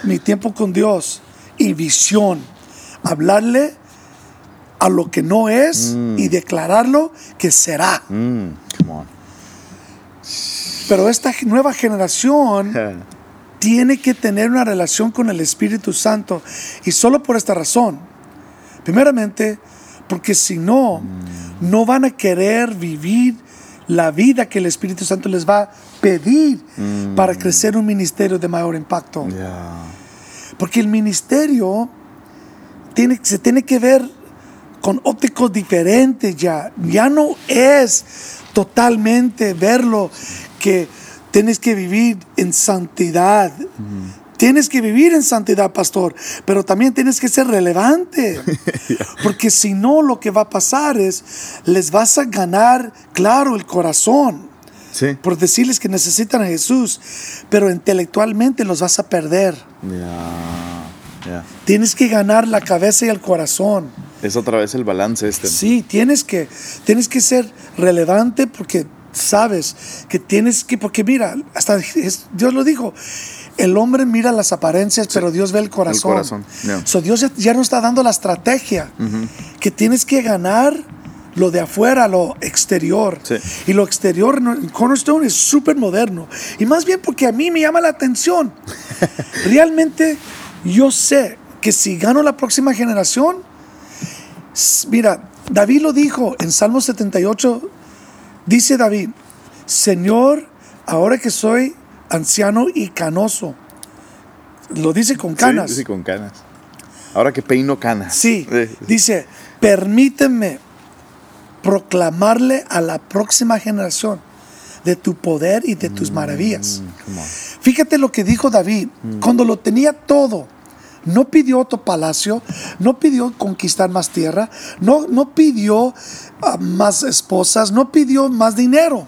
B: mi tiempo con Dios y visión. Hablarle a lo que no es y declararlo que será.
A: Mm.
B: Pero esta nueva generación tiene que tener una relación con el Espíritu Santo. Y solo por esta razón. Primeramente, porque si no, no van a querer vivir la vida que el Espíritu Santo les va a pedir para crecer un ministerio de mayor impacto.
A: Yeah.
B: Porque el ministerio tiene, se tiene que ver con ópticos diferentes ya. Ya no es totalmente verlo que tienes que vivir en santidad. Tienes que vivir en santidad, pastor, pero también tienes que ser relevante. Porque si no, lo que va a pasar es, les vas a ganar, claro, el corazón.
A: Sí.
B: Por decirles que necesitan a Jesús, pero intelectualmente los vas a perder. Tienes que ganar la cabeza y el corazón.
A: Es otra vez el balance este.
B: Sí, tienes que, tienes que ser relevante porque sabes que tienes que, porque mira, hasta Dios lo dijo, el hombre mira las apariencias, pero Dios ve el corazón.
A: corazón, yeah.
B: So, Dios ya, ya nos está dando la estrategia que tienes que ganar lo de afuera, lo exterior.
A: Sí.
B: Y lo exterior en Cornerstone es súper moderno. Y más bien porque a mí me llama la atención. Realmente yo sé que si gano la próxima generación, mira, David lo dijo en Salmo 78, dice David, Señor, ahora que soy anciano y canoso, lo dice con canas.
A: Sí, sí, con canas. Ahora que peino canas.
B: Sí, dice, permíteme proclamarle a la próxima generación de tu poder y de tus maravillas.
A: come on.
B: Fíjate lo que dijo David, cuando lo tenía todo, no pidió otro palacio, no pidió conquistar más tierra, no, no pidió ah, más esposas, no pidió más dinero.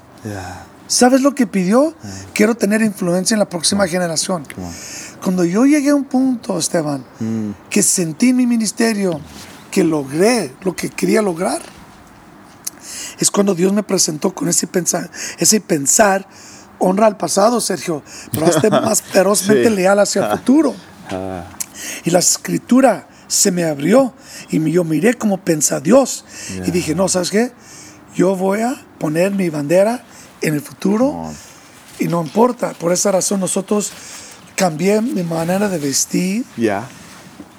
B: ¿Sabes lo que pidió? Quiero tener influencia en la próxima generación. Cuando yo llegué a un punto, Esteban, que sentí en mi ministerio que logré lo que quería lograr, es cuando Dios me presentó con ese pensar, ese pensar, honra al pasado, Sergio, pero hazte más ferozmente
A: Sí.
B: leal hacia el futuro.
A: Ah,
B: Y la escritura se me abrió y yo miré cómo pensa Dios. Y dije, no, ¿sabes qué? Yo voy a poner mi bandera en el futuro y no importa. Por esa razón nosotros cambié mi manera de vestir.
A: Ya.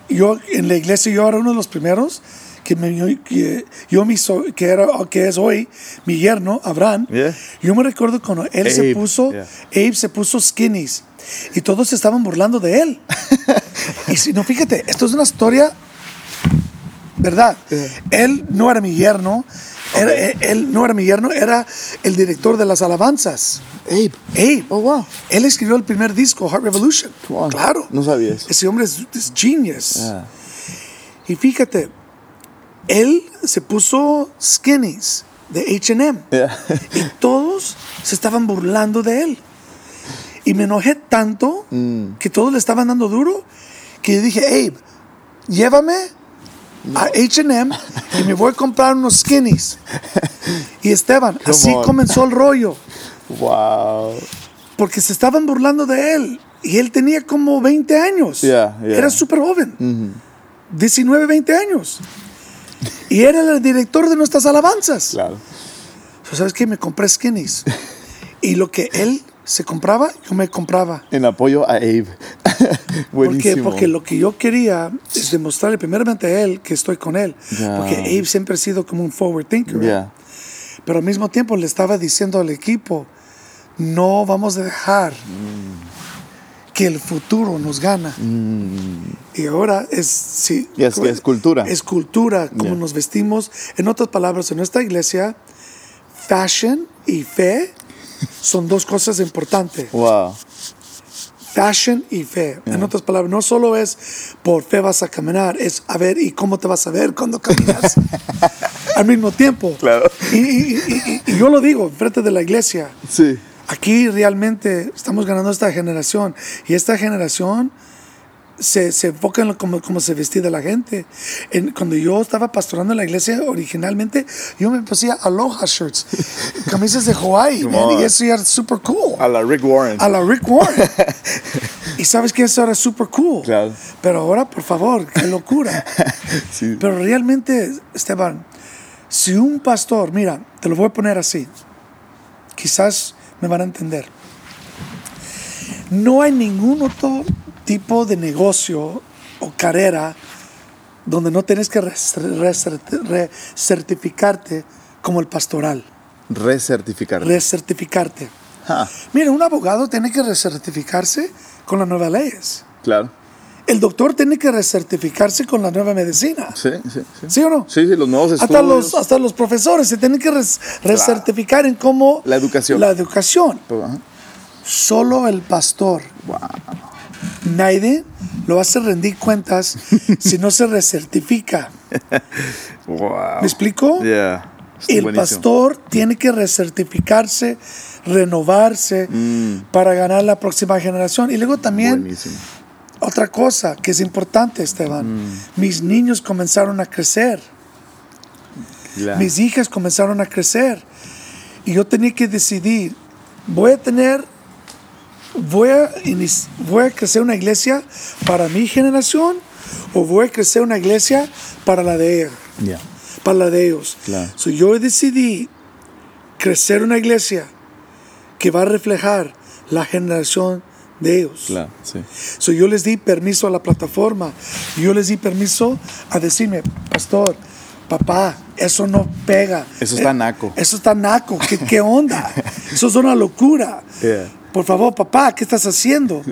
B: Yo en la iglesia yo era uno de los primeros que, me, que, yo mi so- que, era, que es hoy mi yerno, Abraham.
A: Yeah.
B: Yo me recuerdo cuando él se
A: Abe,
B: puso,
A: yeah.
B: Abe se puso skinnies y todos se estaban burlando de él. y si no, fíjate, esto es una historia, ¿verdad? Él no era mi yerno, era- él, él no era mi yerno, era el director de las alabanzas.
A: Abe.
B: Abe.
A: Oh, wow.
B: Él escribió el primer disco, Heart Revolution. Claro.
A: No sabía eso.
B: Ese hombre es, es genius. Y fíjate, él se puso skinnies de HM. Y todos se estaban burlando de él. Y me enojé tanto
A: Mm.
B: que todos le estaban dando duro que yo dije, Abe, llévame a HM y me voy a comprar unos skinnies. Y Esteban, así
A: on.
B: comenzó el rollo.
A: Wow.
B: Porque se estaban burlando de él. Y él tenía como 20 años.
A: Yeah, yeah.
B: Era súper joven. 19, 20 años. Y era el director de nuestras alabanzas.
A: Claro.
B: ¿Sabes qué? Me compré skinnies. Y lo que él se compraba, yo me compraba.
A: En apoyo a Abe.
B: Porque,
A: Buenísimo.
B: porque lo que yo quería es demostrarle primeramente a él que estoy con él. Porque Abe siempre ha sido como un forward thinker. Pero al mismo tiempo le estaba diciendo al equipo, no vamos a dejar que el futuro nos gana. Y ahora es, sí,
A: es- es cultura.
B: Es cultura, como
A: Ya.
B: nos vestimos. En otras palabras, en nuestra iglesia, fashion y fe son dos cosas importantes.
A: Wow.
B: Fashion y fe. En otras palabras, no solo es por fe vas a caminar, es a ver y cómo te vas a ver cuando caminas al mismo tiempo.
A: Claro.
B: Y, y- y- y yo lo digo frente de la iglesia.
A: Sí.
B: Aquí realmente estamos ganando esta generación y esta generación se, se enfoca en cómo, cómo se vestía la gente. En- cuando yo estaba pastorando en la iglesia originalmente, yo me pusía aloha shirts, camisas de Hawaii, man, y eso ya era super cool.
A: A la Rick Warren.
B: A la Rick Warren. y sabes que eso era super cool.
A: Claro.
B: Pero ahora, por favor, qué locura.
A: Sí.
B: Pero realmente, Esteban, si un pastor, mira, te lo voy a poner así, quizás me van a entender. No hay ningún otro tipo de negocio o carrera donde no tienes que recertificarte como el pastoral,
A: Recertificar.
B: recertificarte.
A: Ah,
B: Mira, un abogado tiene que recertificarse con las nuevas leyes.
A: claro.
B: El doctor tiene que recertificarse con la nueva medicina.
A: Sí, sí, sí.
B: ¿Sí o no?
A: Sí, sí, los nuevos estudios.
B: Hasta los, hasta los profesores se tienen que recertificar en cómo...
A: La educación.
B: La educación. Solo el pastor
A: Wow.
B: Nadie lo hace rendir cuentas si no se recertifica.
A: Wow.
B: ¿Me explico?
A: Yeah.
B: El
A: buenísimo.
B: pastor tiene que recertificarse, renovarse para ganar la próxima generación. Y luego también
A: Buenísimo.
B: otra cosa que es importante, Esteban. Mis niños comenzaron a crecer.
A: Yeah.
B: Mis hijas comenzaron a crecer. Y yo tenía que decidir, voy a tener, voy a, voy a crecer una iglesia para mi generación o voy a crecer una iglesia para la de ellos.
A: Yeah.
B: Para la de ellos.
A: Claro.
B: So, yo decidí crecer una iglesia que va a reflejar la generación de ellos.
A: Claro, sí.
B: So, yo les di permiso a la plataforma. Yo les di permiso a decirme, pastor, papá, eso no pega.
A: Eso está
B: Eh,
A: naco.
B: Eso está naco. ¿Qué, qué onda? Eso es una locura.
A: Yeah.
B: Por favor, papá, ¿qué estás haciendo?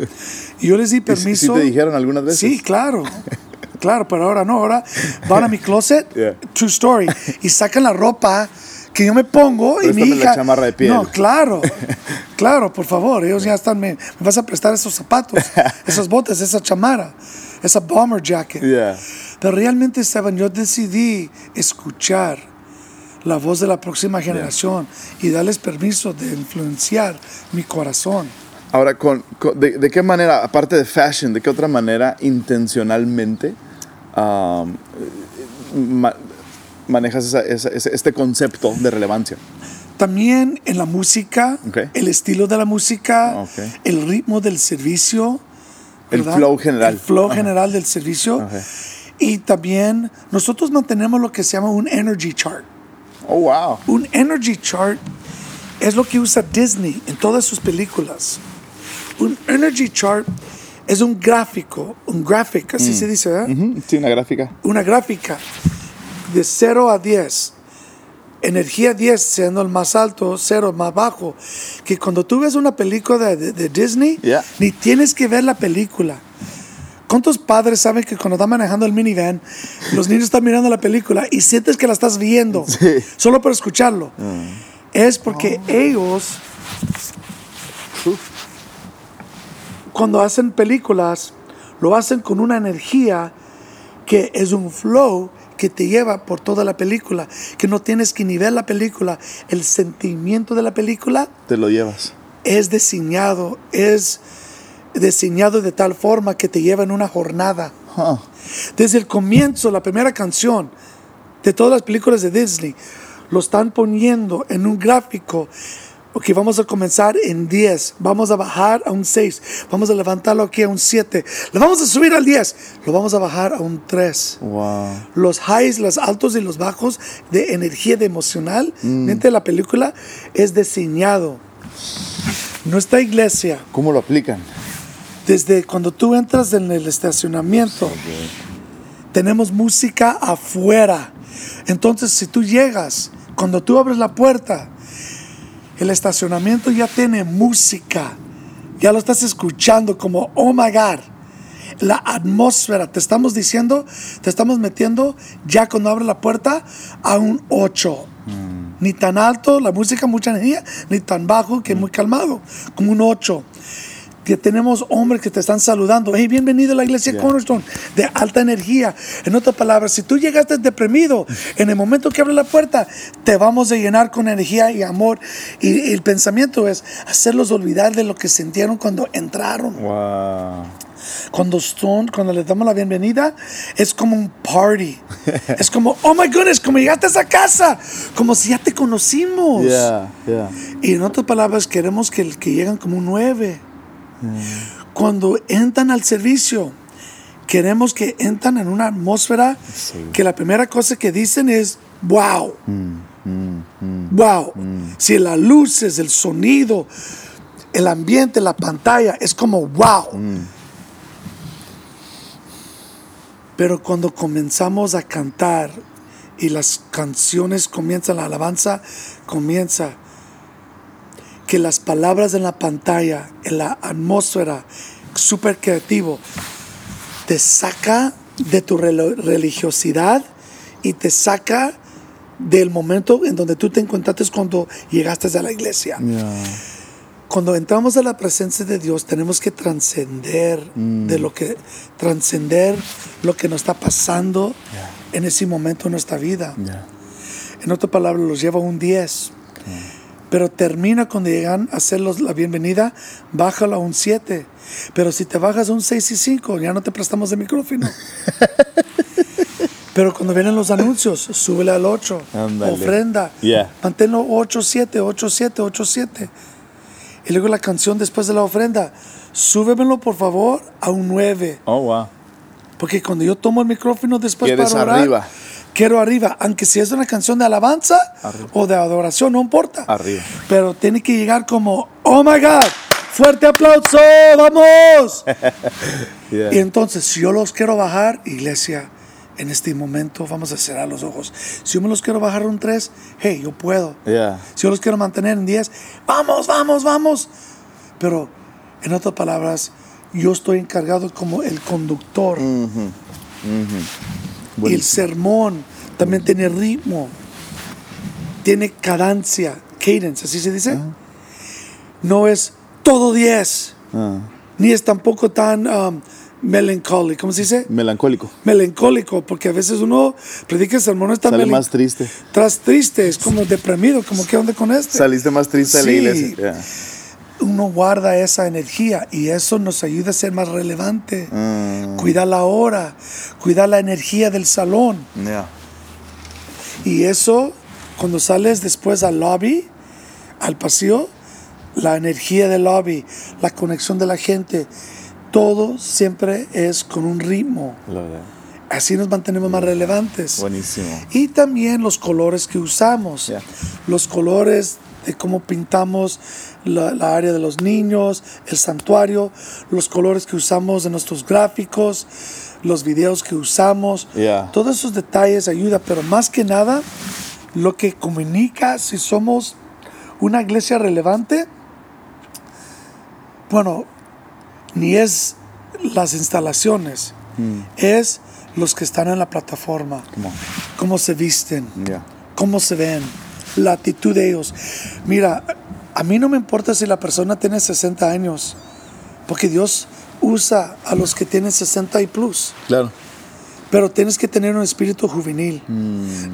B: Y yo les di
A: ¿Y
B: permiso.
A: sí te dijeron algunas veces?
B: Sí, claro. Claro, pero ahora no. Ahora van a mi closet,
A: Yeah.
B: true story, y sacan la ropa que yo me pongo y mi
A: Préstame la
B: hija.
A: chamarra de piel.
B: No, claro. Claro, por favor. Ellos ya están. Me, me vas a prestar esos zapatos, esas botas, esa chamarra, esa bomber jacket.
A: Yeah.
B: Pero realmente, Esteban, yo decidí escuchar la voz de la próxima generación y darles permiso de influenciar mi corazón.
A: Ahora, con, con- de, de qué manera, aparte de fashion, de qué otra manera intencionalmente um, ma- manejas esa- esa- ese- este concepto de relevancia?
B: También en la música,
A: Ok.
B: el estilo de la música,
A: Ok.
B: el ritmo del servicio.
A: El
B: ¿verdad?
A: flow general.
B: El flow
A: Ajá.
B: general del servicio.
A: Ok.
B: Y también nosotros mantenemos lo que se llama un energy chart.
A: Oh, wow.
B: Un energy chart es lo que usa Disney en todas sus películas. Un energy chart es un gráfico, un graphic, así se dice, ¿verdad?
A: Ujú, Sí, una gráfica.
B: Una gráfica de 0 a 10. Energía 10 siendo el más alto, 0 más bajo. Que cuando tú ves una película de, de- de Disney,
A: Yeah.
B: ni tienes que ver la película. ¿Cuántos padres saben que cuando están manejando el minivan, los niños están mirando la película y sientes que la estás viendo?
A: Sí.
B: Solo por escucharlo. Es porque ellos, cuando hacen películas, lo hacen con una energía que es un flow que te lleva por toda la película, que no tienes que ni ver la película, el sentimiento de la película
A: Te lo llevas.
B: es diseñado, es diseñado de tal forma que te lleva en una jornada.
A: Huh.
B: Desde el comienzo, la primera canción de todas las películas de Disney, lo están poniendo en un gráfico. Ok, vamos a comenzar en 10, vamos a bajar a un 6, vamos a levantarlo aquí a un 7, lo vamos a subir al 10, lo vamos a bajar a un 3
A: Wow.
B: los highs, los altos y los bajos de energía de emocional mente de la película es diseñado. Nuestra iglesia,
A: ¿Cómo lo aplican?
B: Desde cuando tú entras en el estacionamiento, tenemos música afuera. Entonces, si tú llegas, cuando tú abres la puerta, el estacionamiento ya tiene música. Ya lo estás escuchando como, oh my God. La atmósfera, te estamos diciendo, te estamos metiendo ya cuando abres la puerta a un 8. Ni tan alto, la música mucha energía, ni tan bajo que muy calmado, como un 8 que tenemos hombres que te están saludando. Hey, bienvenido a la iglesia
A: Yeah.
B: Cornerstone, de alta energía. En otras palabras, si tú llegaste deprimido, en el momento que abre la puerta, te vamos a llenar con energía y amor. Y, y el pensamiento es hacerlos olvidar de lo que sintieron cuando entraron.
A: Wow.
B: Cuando son, cuando les damos la bienvenida, es como un party. es como, oh my goodness, como llegaste a esa casa, como si ya te conocimos.
A: Yeah, yeah.
B: Y en otras palabras, queremos que, que llegan como un 9. Cuando entran al servicio, queremos que entran en una atmósfera que la primera cosa que dicen es, wow. Wow. Si las luces, el sonido, el ambiente, la pantalla, es como wow. Pero cuando comenzamos a cantar y las canciones comienzan, la alabanza comienza, que las palabras en la pantalla, en la atmósfera, súper creativo, te saca de tu religiosidad y te saca del momento en donde tú te encontraste cuando llegaste a la iglesia.
A: Yeah.
B: cuando entramos a la presencia de Dios tenemos que trascender de lo que trascender lo que nos está pasando en ese momento en nuestra vida.
A: Yeah.
B: En otra palabra, los lleva un 10. Pero termina cuando llegan a hacerlos la bienvenida, bájalo a un 7. Pero si te bajas a un 6 y 5, ya no te prestamos el micrófono. Pero cuando vienen los anuncios, súbele al 8.
A: Ándale.
B: Ofrenda.
A: Yeah.
B: Manténlo 8, 7, 8, 7, 8, 7. Y luego la canción después de la ofrenda, súbemelo por favor a un 9.
A: Oh, wow.
B: Porque cuando yo tomo el micrófono después
A: Quieres
B: para orar,
A: arriba.
B: Quiero arriba, aunque si es una canción de alabanza
A: Arriba.
B: o de adoración, no importa.
A: Arriba.
B: Pero tiene que llegar como, oh my God, fuerte aplauso, vamos.
A: Yeah.
B: Y entonces, si yo los quiero bajar, iglesia, en este momento vamos a cerrar los ojos. Si yo me los quiero bajar un 3, hey, yo puedo.
A: Yeah.
B: Si yo los quiero mantener en 10, vamos, vamos, vamos. Pero, en otras palabras, yo estoy encargado como el conductor. Y el
A: Buenísimo.
B: sermón también tiene ritmo, tiene cadencia, cadence, así se dice. No es todo 10,
A: Ah,
B: ni es tampoco tan um, melancholy, ¿cómo se dice?
A: melancólico.
B: Melancólico, porque a veces uno predica el sermón está
A: Sale más triste.
B: Tras triste, es como deprimido, como que onda con este.
A: Saliste más triste de la
B: Sí.
A: iglesia. Yeah.
B: Uno guarda esa energía y eso nos ayuda a ser más relevante.
A: Mm,
B: Cuidar la hora, cuidar la energía del salón.
A: yeah.
B: Y eso, cuando sales después al lobby, al pasillo, la energía del lobby, la conexión de la gente, todo siempre es con un ritmo. Así nos mantenemos más relevantes.
A: Buenísimo.
B: Y también los colores que usamos.
A: Yeah.
B: Los colores de cómo pintamos la, la área de los niños, el santuario, los colores que usamos en nuestros gráficos, los videos que usamos.
A: Yeah.
B: Todos esos detalles ayudan, pero más que nada, lo que comunica si somos una iglesia relevante, bueno, ni es las instalaciones, es los que están en la plataforma, cómo se visten,
A: Yeah.
B: cómo se ven, la actitud de ellos. Mira, a mí no me importa si la persona tiene 60 años, porque Dios usa a los que tienen 60 y plus.
A: Claro.
B: Pero tienes que tener un espíritu juvenil.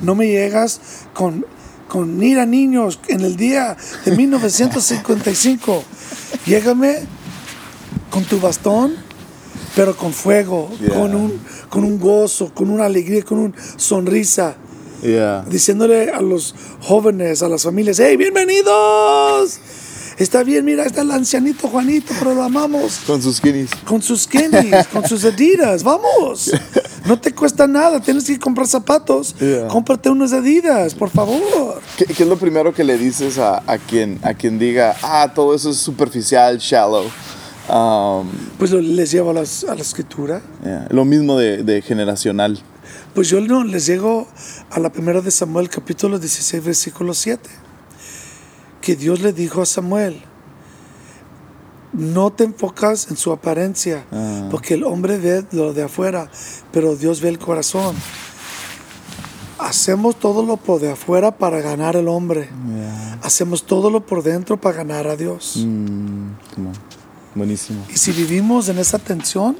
B: No me llegas con, con mira niños en el día de 1955. Llégame con tu bastón, pero con fuego,
A: Yeah.
B: con, un, con un gozo, con una alegría, con una sonrisa.
A: Yeah.
B: Diciéndole a los jóvenes, a las familias, hey, bienvenidos. Está bien, mira, está el ancianito Juanito, pero lo amamos
A: Con sus skinnies.
B: con sus skinnies, con sus Adidas, vamos. No te cuesta nada, tienes que comprar zapatos,
A: Yeah.
B: cómprate unos Adidas, por favor.
A: ¿Qué, qué es lo primero que le dices a, a quien, a quien diga, ah, todo eso es superficial, shallow? Um,
B: Pues lo- les llevo a, las- a la escritura.
A: yeah, Lo mismo de, de generacional.
B: Pues yo no les llego a la primera de Samuel, capítulo 16, versículo 7. Que Dios le dijo a Samuel, no te enfocas en su apariencia,
A: Ah.
B: porque el hombre ve lo de afuera, pero Dios ve el corazón. Hacemos todo lo por de afuera para ganar al hombre. Hacemos todo lo por dentro para ganar a Dios.
A: Mm. Buenísimo.
B: Y si vivimos en esa tensión,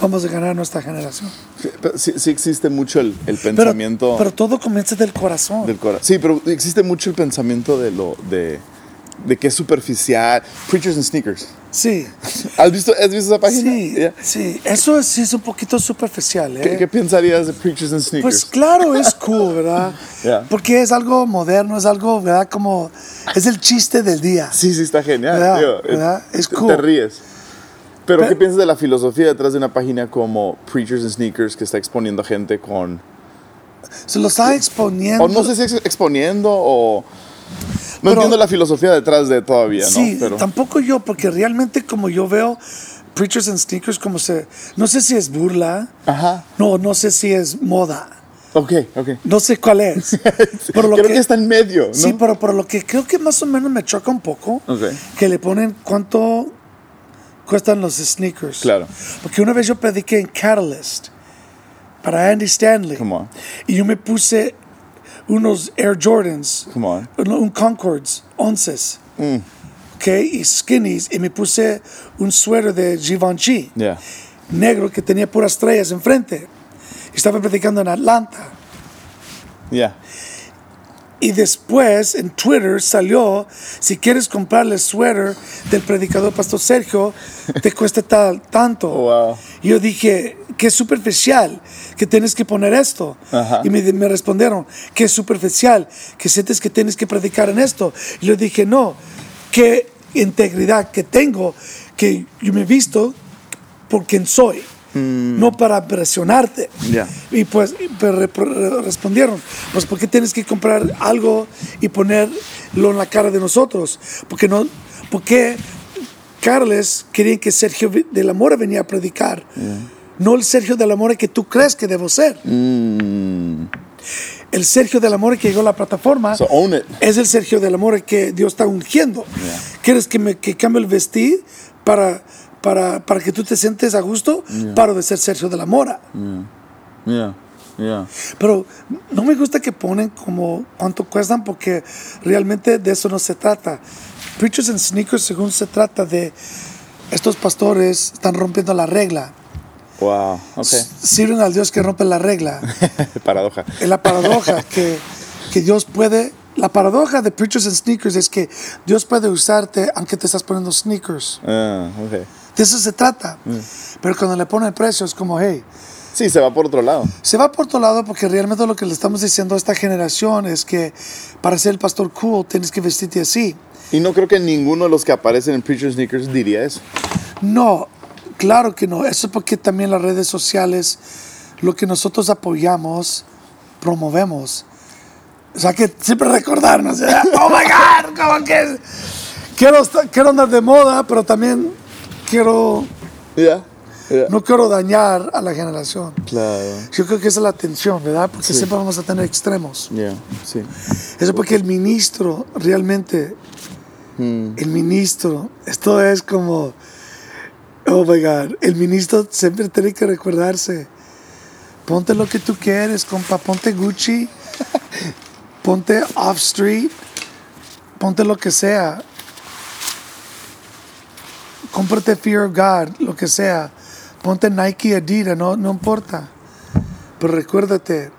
B: vamos a ganar nuestra generación.
A: Sí, pero sí, sí existe mucho el, el
B: Pero,
A: pensamiento
B: pero todo comienza del corazón.
A: del corazón. Sí, pero existe mucho el pensamiento de lo de, de que es superficial. Preachers and sneakers.
B: Sí,
A: ¿Has visto, has visto esa página?
B: sí,
A: Yeah.
B: sí. Eso es, sí es un poquito superficial, ¿eh?
A: ¿Qué, qué pensarías de Preachers and Sneakers?
B: Pues claro, es cool, ¿verdad?
A: Yeah.
B: Porque es algo moderno, es algo, ¿verdad? Como, es el chiste del día.
A: Sí, sí, está genial.
B: ¿Verdad?
A: tío.
B: ¿Verdad? Es cool.
A: Te ríes. Pero,
B: Pero-
A: ¿qué piensas de la filosofía detrás de una página como Preachers and Sneakers que está exponiendo gente con...
B: Se lo está exponiendo.
A: O no sé si exponiendo o... No
B: Pero-
A: entiendo la filosofía detrás de todavía,
B: Sí,
A: ¿no? Pero,
B: tampoco yo, porque realmente como yo veo Preachers and Sneakers como se... No sé si es burla,
A: Ajá.
B: no, no sé si es moda,
A: Ok, ok.
B: no sé cuál es. Lo
A: Creo que... está en medio, ¿no?
B: Sí, pero, pero lo que creo que más o menos me choca un poco, que le ponen cuánto cuestan los sneakers.
A: Claro.
B: Porque una vez yo prediqué en Catalyst para Andy Stanley.
A: Come on.
B: Y yo me puse unos Air Jordans,
A: Come on.
B: un Concords 11.
A: Mm.
B: ok, y skinnies, y me puse un suéter de Givenchy,
A: Yeah.
B: negro, que tenía puras estrellas enfrente. Estaba predicando en Atlanta.
A: Yeah.
B: Y después en Twitter salió, si quieres comprarle el suéter del predicador Pastor Sergio, te cuesta tal, tanto.
A: Wow.
B: Y yo dije, qué superficial, que tienes que poner esto.
A: Ajá.
B: Y me, me respondieron, qué superficial, que sientes que tienes que predicar en esto. Y yo dije, no, qué integridad que tengo, que yo me he visto por quien soy. No para presionarte. Y pues pues, re- re- respondieron, pues ¿por qué tienes que comprar algo y ponerlo en la cara de nosotros? Porque no, porque Carles querían que Sergio de la Mora venía a predicar, no el Sergio de la Mora que tú crees que debo ser.
A: Mm.
B: El Sergio de la Mora que llegó a la plataforma
A: So
B: es el Sergio de la Mora que Dios está ungiendo. ¿Quieres que me que cambie el vestir para, para, para que tú te sientes a gusto? Paro de ser Sergio de la Mora.
A: Yeah. Yeah.
B: Pero no me gusta que ponen como cuánto cuestan porque realmente de eso no se trata. Preachers and Sneakers según se trata de estos pastores están rompiendo la regla.
A: Wow. Okay.
B: Sirven al Dios que rompe la regla.
A: Paradoja.
B: Es la paradoja que, que Dios puede... La paradoja de Preachers and Sneakers es que Dios puede usarte aunque te estás poniendo sneakers.
A: Ah, okay.
B: De eso se trata. Pero cuando le ponen precio es como, hey,
A: Sí, se va por otro lado.
B: Se va por otro lado porque realmente lo que le estamos diciendo a esta generación es que para ser el pastor cool tienes que vestirte así.
A: Y no creo que ninguno de los que aparecen en Preacher Sneakers diría eso.
B: No, claro que no. Eso es porque también las redes sociales, lo que nosotros apoyamos, promovemos. O sea que siempre recordarnos, ¿eh? oh my God, como que quiero, quiero andar de moda, pero también quiero,
A: Ya. Ya.
B: no quiero dañar a la generación.
A: Claro.
B: Yo creo que esa es la tensión, ¿verdad? Porque siempre vamos a tener extremos.
A: Ya. Sí.
B: Eso porque el ministro realmente, el ministro, esto es como, oh my God, el ministro siempre tiene que recordarse, ponte lo que tú quieres, compa, ponte Gucci, ponte Off Street, ponte lo que sea, cómprate Fear of God, lo que sea, ponte Nike, Adidas, no, no importa, pero recuérdate,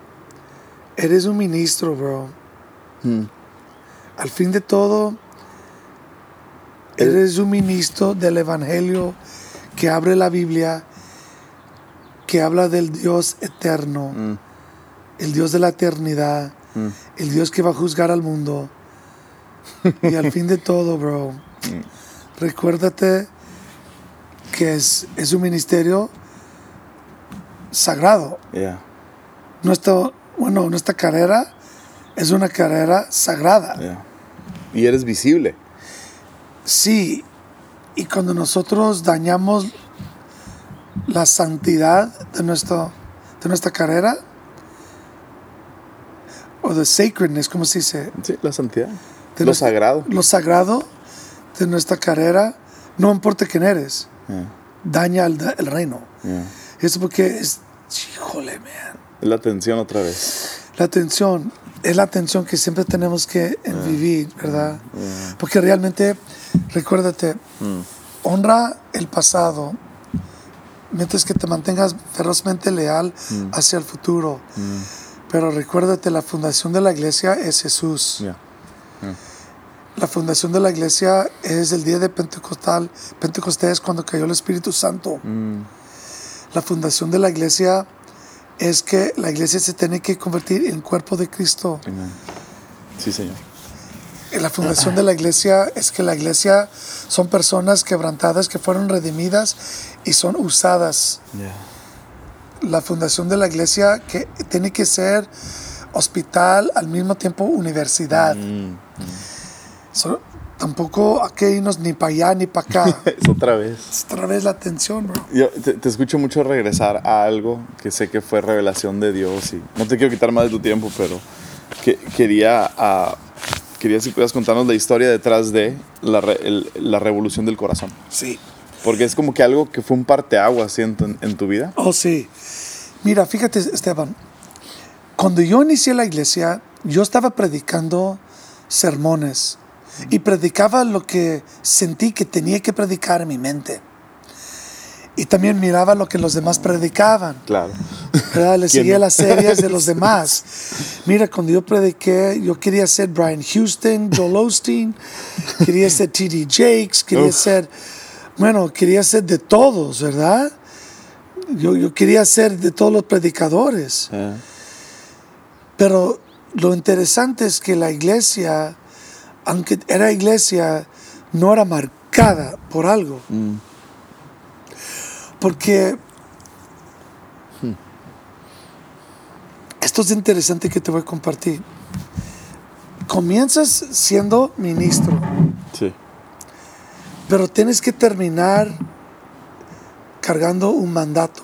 B: eres un ministro, bro. Al fin de todo, eres un ministro del Evangelio que abre la Biblia, que habla del Dios eterno, el Dios de la eternidad, el Dios que va a juzgar al mundo. Y al fin de todo, bro, recuérdate que es, es un ministerio sagrado.
A: Ya.
B: Nuestra, bueno, nuestra carrera es una carrera sagrada.
A: Ya. Y eres visible.
B: Sí, y cuando nosotros dañamos la santidad de, nuestro, de nuestra carrera, o the sacredness, ¿cómo se dice?
A: Sí, la santidad.
B: De
A: Lo
B: nuestra-
A: sagrado.
B: Lo sagrado de nuestra carrera, no importa quién eres, Daña el, el reino.
A: Ya.
B: Eso porque es, híjole, man.
A: Es la atención otra vez.
B: La atención es la atención que siempre tenemos que vivir, ¿verdad? Porque realmente, recuérdate, honra el pasado mientras que te mantengas ferozmente leal hacia el futuro. Pero recuérdate, la fundación de la iglesia es Jesús. La fundación de la iglesia es el día de Pentecostal, Pentecostés cuando cayó el Espíritu Santo. La fundación de la iglesia es que la iglesia se tiene que convertir en cuerpo de Cristo.
A: Sí, Señor.
B: La fundación de la iglesia es que la iglesia son personas quebrantadas que fueron redimidas y son usadas. La fundación de la iglesia que tiene que ser hospital al mismo tiempo universidad. So, tampoco hay que irnos ni para allá ni para acá.
A: Es otra vez.
B: Es otra vez la atención, bro.
A: Yo te, te escucho mucho regresar a algo que sé que fue revelación de Dios y no te quiero quitar más de tu tiempo, pero que, quería, quería si puedas contarnos la historia detrás de la, re- el- la revolución del corazón.
B: Sí.
A: Porque es como que algo que fue un parteaguas siento en, en tu vida.
B: Oh, sí. Mira, fíjate, Esteban. Cuando yo inicié la iglesia, yo estaba predicando sermones. Y predicaba lo que sentí que tenía que predicar en mi mente. Y también miraba lo que los demás predicaban.
A: Claro.
B: ¿verdad? Le
A: ¿Quién
B: seguía
A: no?
B: las series de los demás. Mira, cuando yo prediqué, yo quería ser Brian Houston, Joel Osteen, quería ser T.D. Jakes, quería
A: Uf.
B: ser, bueno, quería ser de todos, ¿verdad? Yo, yo quería ser de todos los predicadores.
A: Eh,
B: Pero lo interesante es que la iglesia, aunque era iglesia, no era marcada por algo.
A: mm,
B: Porque esto es interesante que te voy a compartir. Comienzas siendo ministro,
A: sí.
B: pero tienes que terminar cargando un mandato.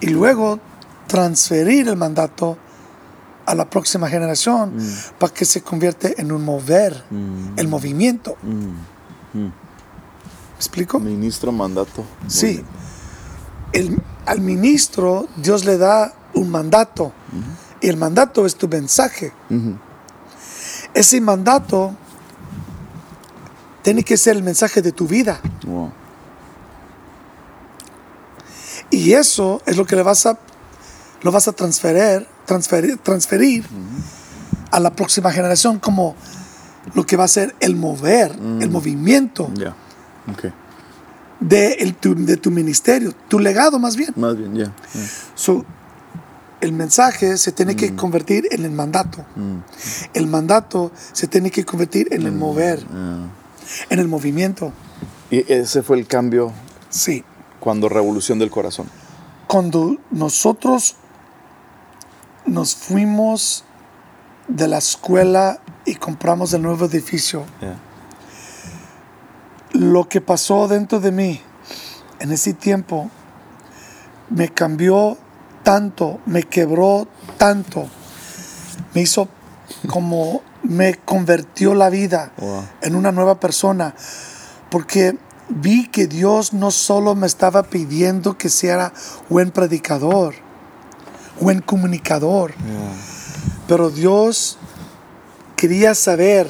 B: Y luego transferir el mandato a la próxima generación para que se convierte en un mover, el movimiento. ¿Me explico?
A: Ministro mandato. Muy
B: Sí. El- al ministro Dios le da un mandato y el mandato es tu mensaje. Ese mandato tiene que ser el mensaje de tu vida
A: Wow.
B: y eso es lo que le vas a lo vas a transferir transferir, transferir a la próxima generación como lo que va a ser el mover, el movimiento
A: Ya. Ok.
B: de, el- tu, de tu ministerio, tu legado más bien.
A: Más bien, ya.
B: So, el mensaje se tiene que convertir en el mandato. El mandato se tiene que convertir en el mover, en el movimiento.
A: Y ese fue el cambio
B: Sí.
A: cuando Revolución del Corazón.
B: Cuando nosotros nos fuimos de la escuela y compramos el nuevo edificio, lo que pasó dentro de mí en ese tiempo me cambió tanto, me quebró tanto, me hizo como me convirtió la vida
A: Wow.
B: en una nueva persona, porque vi que Dios no solo me estaba pidiendo que sea buen predicador, buen comunicador, pero Dios quería saber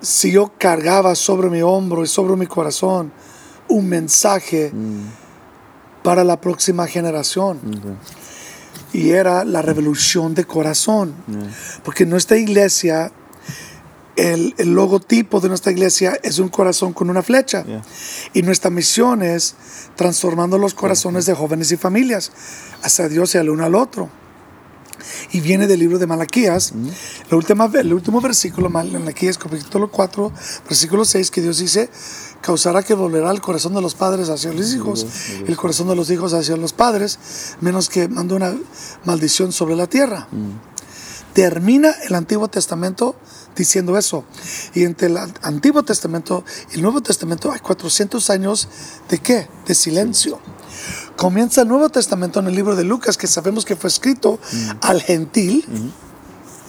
B: si yo cargaba sobre mi hombro y sobre mi corazón un mensaje para la próxima generación. Y era la revolución de corazón. Porque nuestra iglesia, el, el logotipo de nuestra iglesia es un corazón con una flecha.
A: Yeah.
B: Y nuestra misión es transformando los corazones de jóvenes y familias hacia Dios y al uno al otro. Y viene del libro de Malaquías, la última, el último versículo, Malaquías capítulo 4, versículo 6, que Dios dice, causará que volverá el corazón de los padres hacia los hijos, el corazón de los hijos hacia los padres, menos que manda una maldición sobre la tierra. Termina el Antiguo Testamento diciendo eso. Y entre el Antiguo Testamento y el Nuevo Testamento hay 400 años de qué? De silencio. Comienza el Nuevo Testamento en el libro de Lucas, que sabemos que fue escrito al gentil.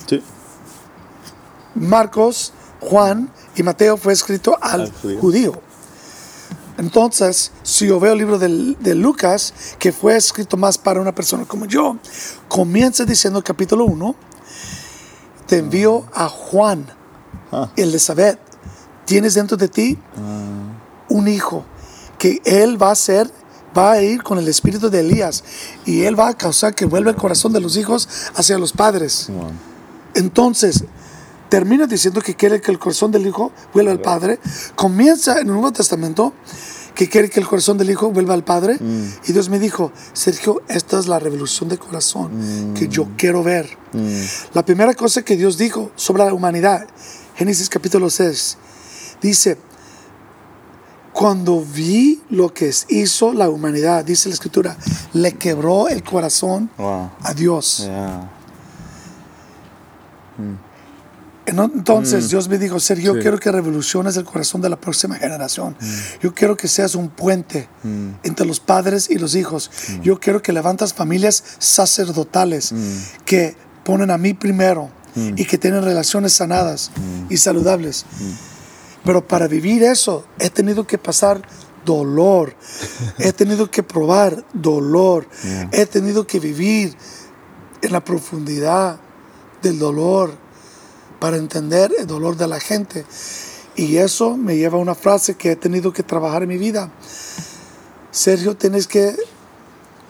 A: Sí.
B: Marcos, Juan y Mateo fue escrito al,
A: Al judío.
B: judío. Entonces, si yo veo el libro del- de, Lucas, que fue escrito más para una persona como yo, comienza diciendo capítulo 1, te envío a Juan,
A: Ah.
B: Elizabeth, tienes dentro de ti un hijo, que él va a ser, va a ir con el espíritu de Elías, y él va a causar que vuelva el corazón de los hijos hacia los padres. Entonces, termina diciendo que quiere que el corazón del Hijo vuelva al Padre. Comienza en el Nuevo Testamento que quiere que el corazón del Hijo vuelva al Padre. Y Dios me dijo, Sergio, esta es la revolución de corazón que yo quiero ver. La primera cosa que Dios dijo sobre la humanidad, Génesis capítulo 6, dice, cuando vi lo que hizo la humanidad, dice la escritura, le quebró el corazón
A: Wow.
B: a Dios.
A: Ya.
B: En- Entonces Dios me dijo, Sergio, yo quiero que revoluciones el corazón de la próxima generación. Yo quiero que seas un puente entre los padres y los hijos. Yo quiero que levantas familias sacerdotales que ponen a mí primero y que tienen relaciones sanadas y saludables. Pero para vivir eso he tenido que pasar dolor, he tenido que probar dolor, he tenido que vivir en la profundidad del dolor, para entender el dolor de la gente. Y eso me lleva a una frase que he tenido que trabajar en mi vida. Sergio, tienes que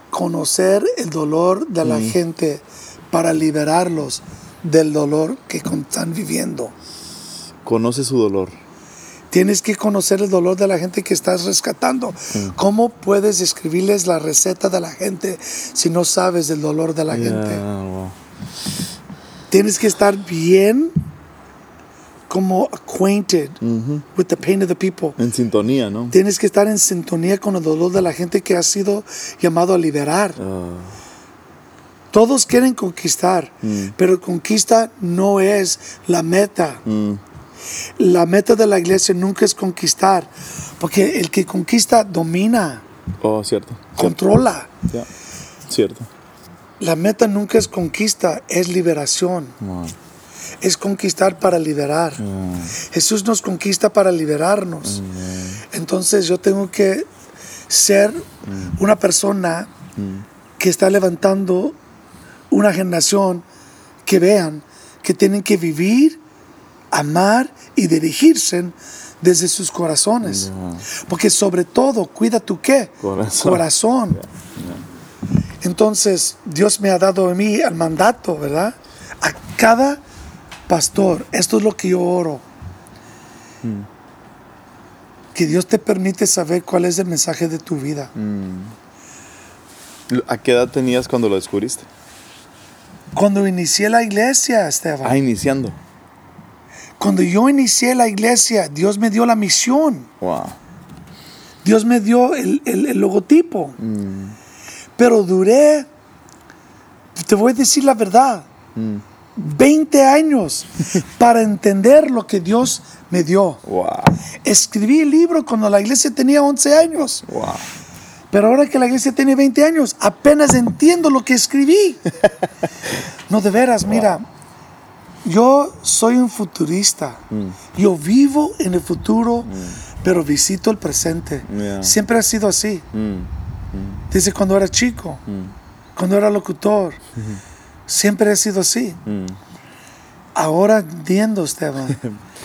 B: conocer el dolor de la gente para liberarlos del dolor que están viviendo.
A: Conoce su dolor.
B: Tienes que conocer el dolor de la gente que estás rescatando. ¿Cómo puedes escribirles la receta de la gente si no sabes del dolor de la gente?
A: Wow.
B: Tienes que estar bien como acquainted with the pain of the people.
A: En sintonía, ¿no?
B: Tienes que estar en sintonía con el dolor de la gente que ha sido llamado a liberar.
A: Ah,
B: Todos quieren conquistar, pero conquista no es la meta.
A: mm,
B: La meta de la iglesia nunca es conquistar, porque el que conquista domina,
A: Oh, cierto.
B: controla.
A: Ya. Cierto.
B: La meta nunca es conquista, es liberación.
A: Wow.
B: Es conquistar para liberar.
A: Mm,
B: Jesús nos conquista para liberarnos. Entonces yo tengo que ser una persona que está levantando una generación que vean que tienen que vivir, amar y dirigirse desde sus corazones. Porque sobre todo, cuida tu qué?
A: Corazón.
B: Corazón. Entonces, Dios me ha dado a mí el mandato, ¿verdad? A cada pastor, esto es lo que yo oro. Que Dios te permite saber cuál es el mensaje de tu vida.
A: ¿A qué edad tenías cuando lo descubriste?
B: Cuando inicié la iglesia, Esteban,
A: Ah, iniciando.
B: cuando yo inicié la iglesia, Dios me dio la misión.
A: Wow.
B: Dios me dio el, el- el logotipo. Pero duré, te voy a decir la verdad, 20 años para entender lo que Dios me dio.
A: Wow.
B: Escribí el libro cuando la iglesia tenía 11 años.
A: Wow.
B: Pero ahora que la iglesia tiene 20 años, apenas entiendo lo que escribí. No, de veras, mira, yo soy un futurista. Yo vivo en el futuro, pero visito el presente.
A: Yeah.
B: Siempre ha sido así.
A: Mm,
B: Desde cuando era chico, cuando era locutor. Siempre ha sido así. Ahora entiendo, Esteban,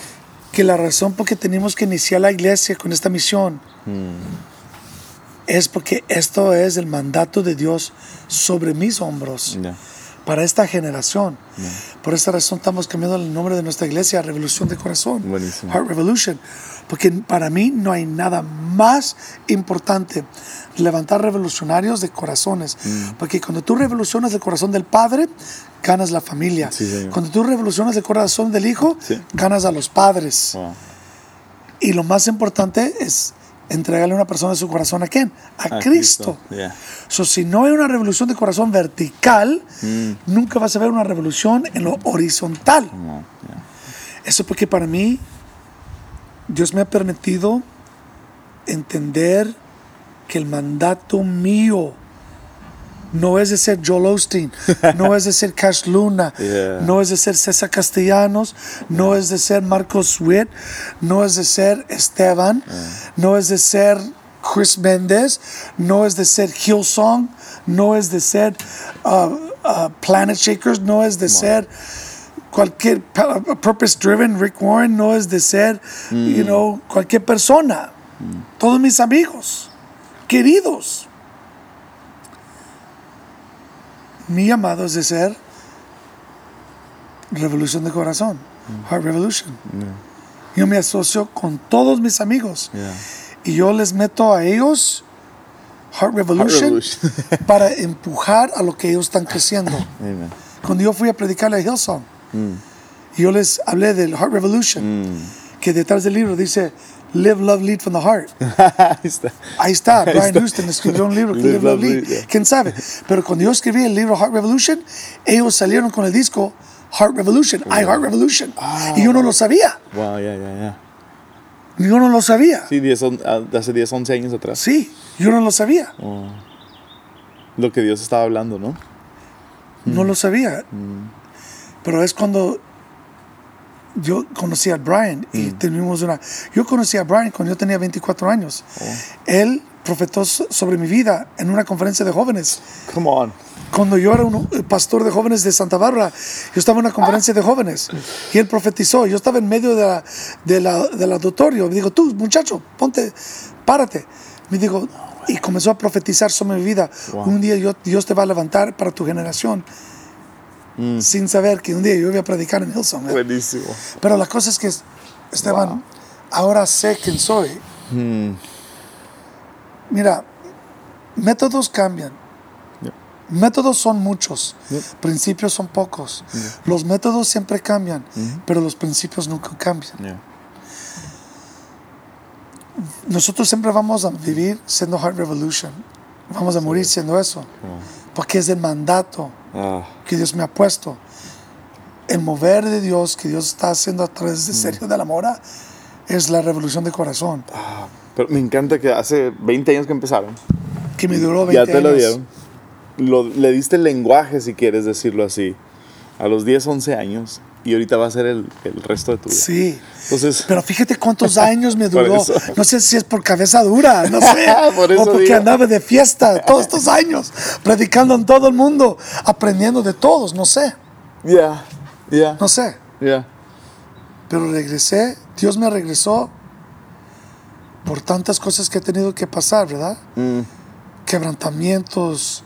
B: que la razón por que tenemos que iniciar la iglesia con esta misión es porque esto es el mandato de Dios sobre mis hombros para esta generación. Por esta razón estamos cambiando el nombre de nuestra iglesia a Revolución de Corazón.
A: Buenísimo.
B: Heart Revolution. Porque para mí no hay nada más importante levantar revolucionarios de corazones.
A: Mm.
B: Porque cuando tú revolucionas el corazón del Padre, ganas la familia.
A: Sí,
B: cuando tú revolucionas el corazón del Hijo,
A: Sí.
B: ganas a los padres.
A: Wow.
B: Y lo más importante es entregarle a una persona su corazón a quién? A, Cristo.
A: Yeah.
B: So, si no hay una revolución de corazón vertical,
A: Mm.
B: nunca vas a ver una revolución en lo horizontal.
A: Yeah.
B: Eso porque para mí Dios me ha permitido entender que el mandato mío no es de ser Joel Osteen, no es de ser Cash Luna,
A: Yeah.
B: no es de ser César Castellanos, no es de ser Marcos Witt, no es de ser Esteban, no es de ser Chris Méndez, no es de ser Hillsong, no es de ser uh, uh, Planet Shakers, no es de ser cualquier purpose driven Rick Warren no es de ser you know cualquier persona. Todos mis amigos queridos. Mi llamado es de ser revolución de corazón Heart Revolution. Yo me asocio con todos mis amigos
A: Yeah.
B: y yo les meto a ellos Heart Revolution,
A: Revolution.
B: para empujar a lo que ellos están creciendo.
A: Amen.
B: cuando yo fui a predicarle a Hillsong y yo les hablé del Heart Revolution que detrás del libro dice Live, Love, Lead from the Heart.
A: Ahí está.
B: ahí está, Brian Houston escribió un libro que
A: Live,
B: Live, Love, Lead.
A: yeah.
B: quién sabe, pero cuando yo escribí el libro Heart Revolution ellos salieron con el disco Heart Revolution, I Heart Revolution. Y yo no lo sabía,
A: Wow, yeah, yeah, yeah.
B: yo no lo sabía.
A: Sí, 10, on- ah, hace 10, 11 años atrás.
B: sí, yo no lo sabía.
A: Lo que Dios estaba hablando, ¿no?
B: no lo sabía. Pero es cuando yo conocí a Brian y tuvimos una... Yo conocí a Brian cuando yo tenía 24 años. Él profetó so- sobre mi vida en una conferencia de jóvenes.
A: Come on.
B: Cuando yo era un pastor de jóvenes de Santa Bárbara, yo estaba en una conferencia de jóvenes y él profetizó. Yo estaba en medio de la, de la- del auditorio. Me dijo, tú, muchacho, ponte, párate. Me dijo, y comenzó a profetizar sobre mi vida. Un día Dios te va a levantar para tu generación. Sin saber que un día yo iba a predicar en Hillsong. ¿eh?
A: Buenísimo.
B: Pero la cosa es que, Esteban, ahora sé quién soy. Mira, métodos cambian. Métodos son muchos, principios son pocos. Los métodos siempre cambian, pero los principios nunca cambian. Nosotros siempre vamos a vivir siendo Heart Revolution. Vamos a morir siendo eso. Porque es el mandato
A: Ah,
B: que Dios me ha puesto. El mover de Dios que Dios está haciendo a través de Serio de la Mora es la revolución de corazón.
A: ah, pero me encanta que hace 20 años que empezaron.
B: Que me duró 20
A: Ya te lo
B: años.
A: dieron. Lo- le diste el lenguaje, si quieres decirlo así, a los 10, 11 años. Y ahorita va a ser el, el resto de tu vida.
B: Sí.
A: Entonces,
B: Pero fíjate cuántos años me duró. No sé si es por cabeza dura, no sé.
A: Por eso
B: o porque
A: digo.
B: andaba de fiesta todos estos años, predicando en todo el mundo, aprendiendo de todos, no sé,
A: ya, ya,
B: no sé.
A: ya.
B: Pero regresé, Dios me regresó por tantas cosas que he tenido que pasar, ¿verdad?
A: Mm,
B: Quebrantamientos,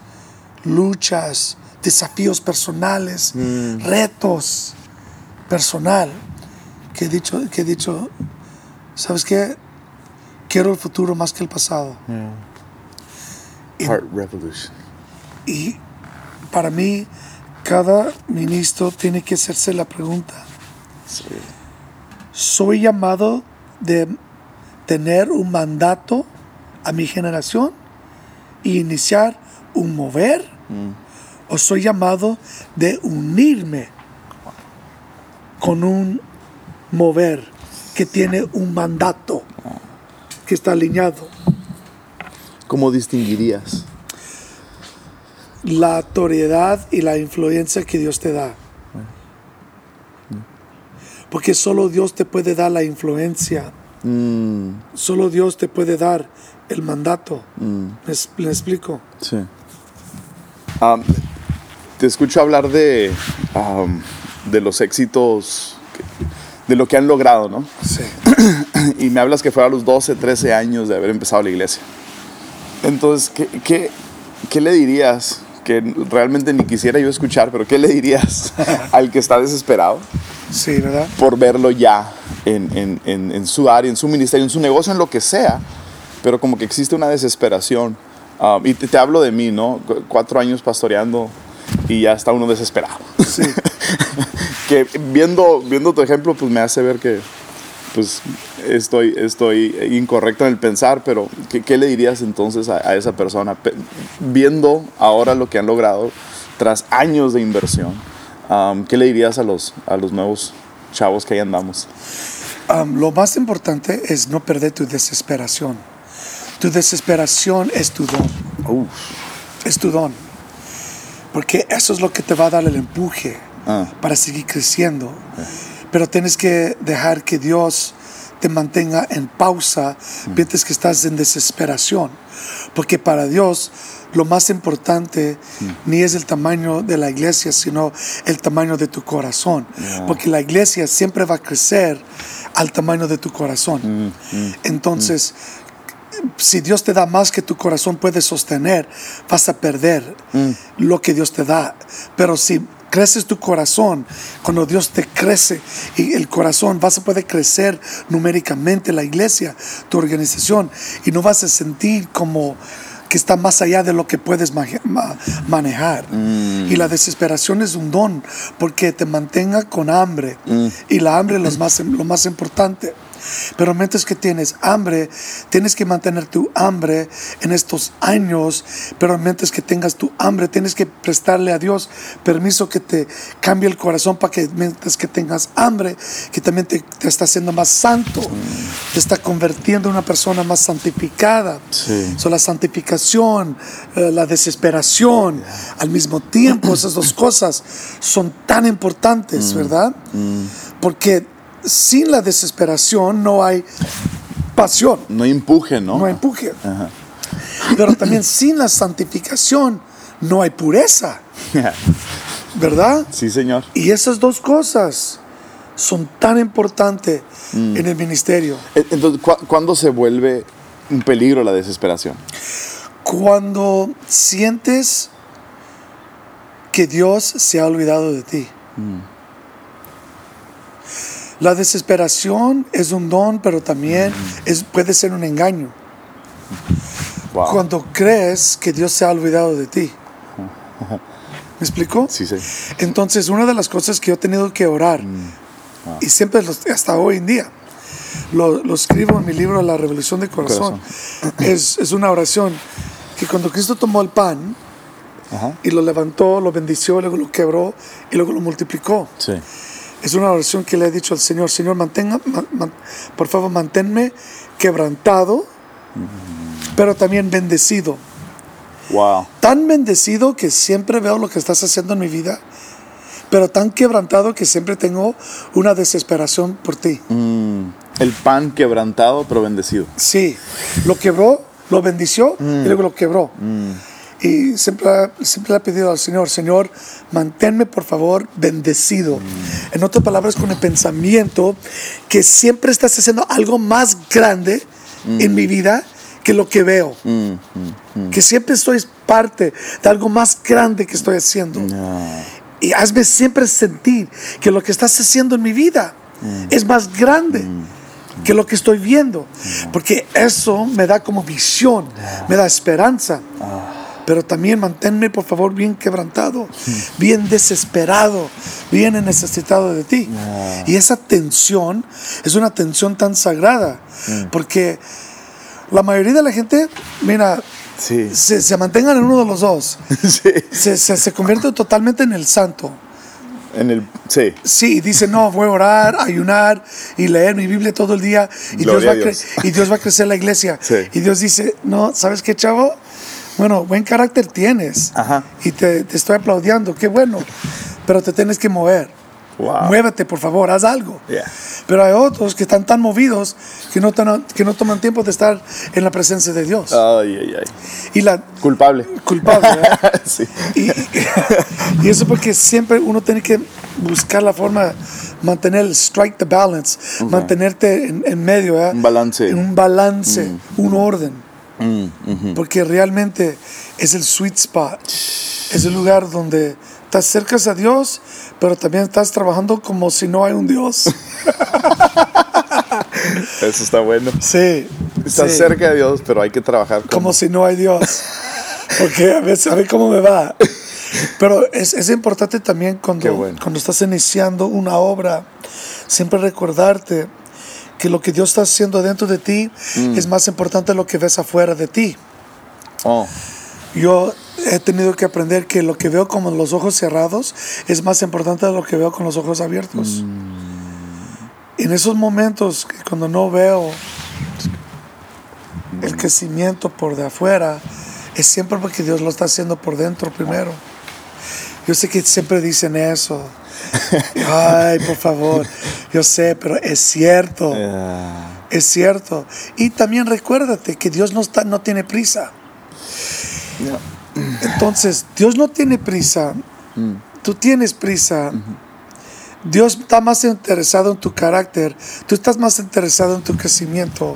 B: luchas, desafíos personales,
A: Mm.
B: retos personal. Que he dicho, que he dicho, ¿sabes qué? Quiero el futuro más que el pasado. Y-
A: Heart Revolution.
B: Y para mí, cada ministro tiene que hacerse la pregunta,
A: Sí.
B: ¿soy llamado de tener un mandato a mi generación y iniciar un mover? ¿O soy llamado de unirme con un mover que tiene un mandato que está alineado?
A: ¿Cómo distinguirías?
B: la autoridad y la influencia que Dios te da. Porque solo Dios te puede dar la influencia.
A: Mm,
B: Solo Dios te puede dar el mandato.
A: mm,
B: ¿Me, explico?
A: sí. Am, te escucho hablar de, de los éxitos, de lo que han logrado, ¿no?
B: Sí.
A: y me hablas que fue a los 12, 13 años de haber empezado la iglesia. Entonces, ¿qué, qué, qué le dirías? Que realmente ni quisiera yo escuchar, pero ¿qué le dirías al que está desesperado
B: Sí, ¿verdad?
A: por verlo ya en, en- en- en su área, en su ministerio, en su negocio, en lo que sea? Pero como que existe una desesperación. Um, y te, te hablo de mí, ¿no? Cu- Cuatro años pastoreando y ya está uno desesperado.
B: Sí.
A: que viendo, viendo tu ejemplo, pues me hace ver que pues estoy, estoy incorrecto en el pensar, pero ¿qué, qué le dirías entonces a, a esa persona? Pe- viendo ahora lo que han logrado tras años de inversión, um, ¿qué le dirías a los, a los nuevos chavos que ahí andamos?
B: Am, lo más importante es no perder tu desesperación. Tu desesperación es tu don. Es tu don. Porque eso es lo que te va a dar el empuje
A: Ah.
B: para seguir creciendo. Pero tienes que dejar que Dios te mantenga en pausa mientras que estás en desesperación. Porque para Dios lo más importante ni es el tamaño de la iglesia, sino el tamaño de tu corazón. Porque la iglesia siempre va a crecer al tamaño de tu corazón. Entonces, si Dios te da más que tu corazón puede sostener, vas a perder lo que Dios te da. Pero si creces tu corazón, cuando Dios te crece y el corazón, vas a poder crecer numéricamente la iglesia, tu organización, y no vas a sentir como que está más allá de lo que puedes manejar. Y la desesperación es un don, porque te mantenga con hambre. Y la hambre es lo más, lo más importante. Pero mientras que tienes hambre, tienes que mantener tu hambre en estos años. Pero mientras que tengas tu hambre, tienes que prestarle a Dios permiso que te cambie el corazón para que mientras que tengas hambre, que también te, te está haciendo más santo, te está convirtiendo en una persona más santificada.
A: Sí.
B: So, la santificación, eh, la desesperación, al mismo tiempo, esas dos cosas son tan importantes, ¿verdad? Porque sin la desesperación no hay pasión,
A: No empuje, ¿no?
B: no hay empuje. Pero también sin la santificación no hay pureza, ¿verdad?
A: sí, señor.
B: Y esas dos cosas son tan importantes en el ministerio.
A: E- Entonces, ¿cu- ¿cuándo se vuelve un peligro la desesperación?
B: Cuando sientes que Dios se ha olvidado de ti. La desesperación es un don, pero también es, puede ser un engaño.
A: Wow.
B: Cuando crees que Dios se ha olvidado de ti. ¿Me explico?
A: Sí, sí.
B: Entonces, una de las cosas que yo he tenido que orar, y siempre los- hasta hoy en día, lo, lo escribo en mi libro La Revolución del Corazón, es, es una oración que cuando Cristo tomó el pan
A: Ajá.
B: y lo levantó, lo bendició, luego lo quebró y luego lo multiplicó.
A: Sí.
B: Es una oración que le he dicho al Señor, Señor, mantenga, ma- ma- por favor, manténme quebrantado, pero también bendecido.
A: Wow.
B: Tan bendecido que siempre veo lo que estás haciendo en mi vida, pero tan quebrantado que siempre tengo una desesperación por ti.
A: Mm, el pan quebrantado, pero bendecido.
B: Sí, lo quebró, lo bendició y luego lo quebró. Y siempre, siempre le he pedido al Señor, Señor, manténme por favor bendecido. En otras palabras, con el pensamiento que siempre estás haciendo algo más grande en mi vida que lo que veo. Que siempre estoy parte de algo más grande que estoy haciendo. Y hazme siempre sentir que lo que estás haciendo en mi vida es más grande que lo que estoy viendo. Porque eso me da como visión, me da esperanza. Pero también manténme, por favor, bien quebrantado, bien desesperado, bien necesitado de ti. Y esa tensión es una tensión tan sagrada. Porque la mayoría de la gente, mira,
A: Sí.
B: se, se mantengan en uno de los dos.
A: sí.
B: Se, se, se convierte totalmente en el santo.
A: En el. Sí.
B: Sí, dice, no, voy a orar, ayunar y leer mi Biblia todo el día y, Dios va,
A: a Dios.
B: y Dios va a crecer la iglesia.
A: Sí.
B: Y Dios dice, no, ¿sabes qué, chavo? Bueno, buen carácter tienes
A: Ajá.
B: y te, te estoy aplaudiendo, qué bueno, pero te tienes que mover.
A: Wow.
B: Muévete, por favor, haz algo.
A: Yeah.
B: Pero hay otros que están tan movidos que no, tan- que no toman tiempo de estar en la presencia de Dios.
A: Ay, ay, ay.
B: y la
A: Culpable.
B: culpable,
A: sí.
B: Y, y eso porque siempre uno tiene que buscar la forma, mantener el strike the balance, mantenerte en, en medio, ¿verdad?
A: Un balance.
B: En un balance, un orden.
A: Mm.
B: Porque realmente es el sweet spot. Es el lugar donde estás cerca a Dios, pero también estás trabajando como si no hay un Dios.
A: Eso está bueno.
B: Sí.
A: Estás
B: sí.
A: cerca de Dios, pero hay que trabajar como.
B: como si no hay Dios. Porque a ver, a ver cómo me va. Pero es, es importante también cuando,
A: bueno.
B: cuando estás iniciando una obra, siempre recordarte que lo que Dios está haciendo dentro de ti
A: Mm.
B: es más importante de lo que ves afuera de ti.
A: Oh,
B: Yo he tenido que aprender que lo que veo con los ojos cerrados es más importante de lo que veo con los ojos abiertos. En esos momentos, cuando no veo el crecimiento por de afuera, es siempre porque Dios lo está haciendo por dentro primero. Yo sé que siempre dicen eso. Ay, por favor. Yo sé, pero es cierto.
A: yeah.
B: Es cierto. Y también recuérdate que Dios no, está, no tiene prisa. Entonces, Dios no tiene prisa. Tú tienes prisa. Dios está más interesado en tu carácter. Tú estás más interesado en tu crecimiento.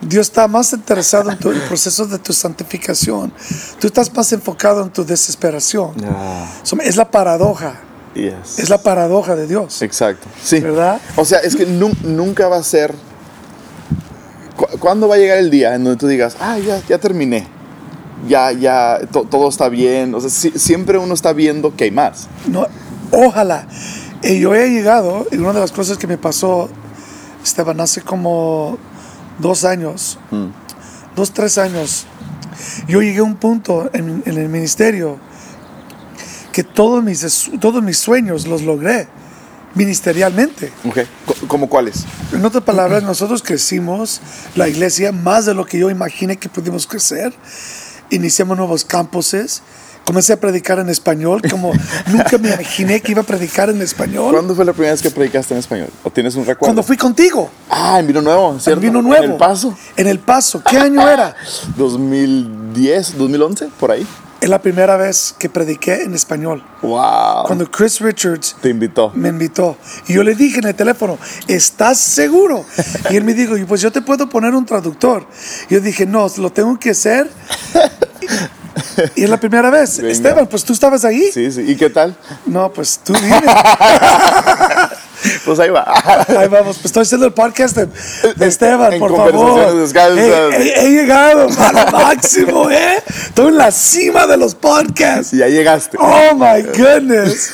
B: Dios está más interesado en tu, el proceso de tu santificación. Tú estás más enfocado en tu desesperación.
A: Yeah.
B: Es la paradoja.
A: Yes.
B: Es la paradoja de Dios.
A: Exacto. Sí.
B: ¿Verdad?
A: O sea, es que nu- nunca va a ser. cu- ¿Cuándo va a llegar el día en donde tú digas, ah, ya, ya terminé? Ya, ya, to- todo está bien. O sea, si- siempre uno está viendo que hay más.
B: No, ojalá. Y yo he llegado, y una de las cosas que me pasó, Esteban, hace como dos años, dos, tres años, yo llegué a un punto en, en el ministerio que todos mis, todos mis sueños los logré ministerialmente.
A: Ok. Co- ¿Cómo cuáles?
B: En otras palabras, nosotros crecimos la iglesia más de lo que yo imaginé que pudimos crecer. Iniciamos nuevos campuses. Comencé a predicar en español, como nunca me imaginé que iba a predicar en español.
A: ¿Cuándo fue la primera vez que predicaste en español? ¿O tienes un recuerdo?
B: Cuando fui contigo,
A: Ah, en Vino Nuevo, ¿cierto?
B: en Vino Nuevo.
A: En El Paso.
B: En El Paso. ¿Qué año era?
A: 2010, 2011, por ahí.
B: Es la primera vez que prediqué en español.
A: Wow.
B: Cuando Chris Richards
A: Te invitó.
B: me invitó. Y yo le dije en el teléfono, ¿estás seguro? Y él me dijo, "Y pues yo te puedo poner un traductor. Yo dije, no, lo tengo que hacer. Y es la primera vez.
A: Venga.
B: Esteban, pues tú estabas ahí.
A: Sí, sí. ¿Y qué tal?
B: No, pues tú dime.
A: Pues ahí va.
B: Ahí vamos, pues estoy haciendo el podcast de, de Esteban,
A: En
B: por favor. He, he- he llegado al máximo, ¿eh? Estoy en la cima de los podcasts.
A: Y ya llegaste.
B: Oh my goodness.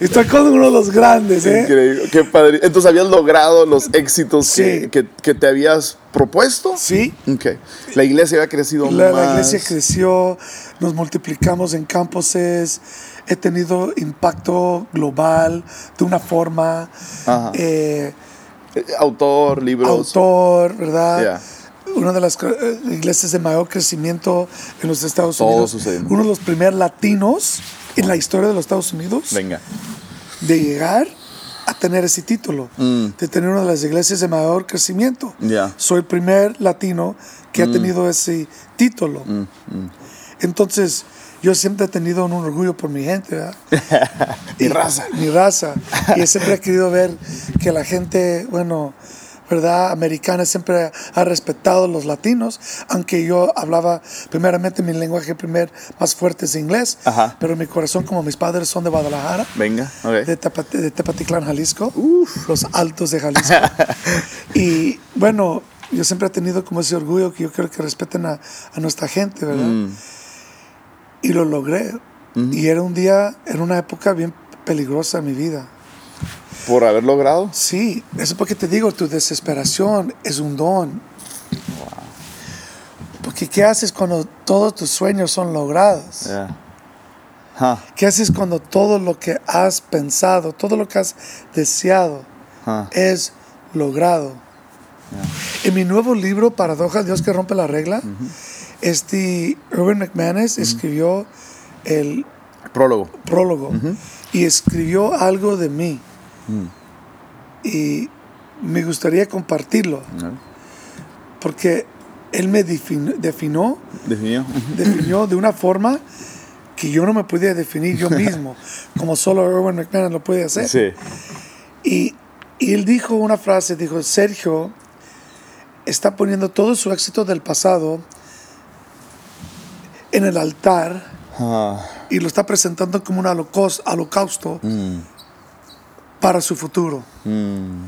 B: Estoy con uno de los grandes, ¿eh?
A: Increíble. Qué padre. Entonces, ¿habías logrado los éxitos que,
B: Sí.
A: que- que te habías propuesto?
B: Sí.
A: Ok. La iglesia había crecido
B: La,
A: más.
B: la iglesia creció, nos multiplicamos en campuses, he tenido impacto global de una forma,
A: Ajá.
B: eh,
A: Eh, Autor, libros.
B: autor, ¿verdad?
A: Yeah.
B: Una de las eh, iglesias de mayor crecimiento en los Estados
A: Todo
B: Unidos.
A: sucediendo.
B: Uno de los primeros latinos en la historia de los Estados Unidos
A: Venga.
B: de llegar a tener ese título, de tener una de las iglesias de mayor crecimiento.
A: Mm. Mm.
B: Soy el primer latino que ha tenido ese título. Entonces, yo siempre he tenido un orgullo por mi gente, ¿verdad?
A: Mi
B: Y-
A: raza.
B: Mi raza. Y siempre he querido ver que la gente, bueno, ¿verdad? Americana siempre ha respetado a los latinos, aunque yo hablaba primeramente mi lenguaje primer más fuerte es inglés,
A: Ajá.
B: pero mi corazón, como mis padres son de Guadalajara,
A: Venga. Ok.
B: de, Tepati- de Tepatitlán, Jalisco, los altos de Jalisco. y bueno, yo siempre he tenido como ese orgullo que yo quiero que respeten a, a nuestra gente, ¿verdad?
A: Mm.
B: Y lo logré. Y era un día, era una época bien peligrosa en mi vida.
A: Por haber logrado.
B: Sí, eso es porque te digo, tu desesperación es un don. Porque ¿qué haces cuando todos tus sueños son logrados?
A: Ja,
B: ¿Qué haces cuando todo lo que has pensado, todo lo que has deseado es logrado? En mi nuevo libro, Paradoja, Dios que rompe la regla, este Irwin McManus escribió el
A: Prólogo.
B: prólogo y escribió algo de mí. Y me gustaría compartirlo, porque él me defin- definió,
A: Definió.
B: Definió de una forma que yo no me podía definir yo mismo, como solo Erwin McMahon lo puede hacer.
A: Sí.
B: Y, y él dijo una frase, dijo, Sergio está poniendo todo su éxito del pasado en el altar
A: Ah,
B: y lo está presentando como un holocausto,
A: mm,
B: para su futuro.
A: mm,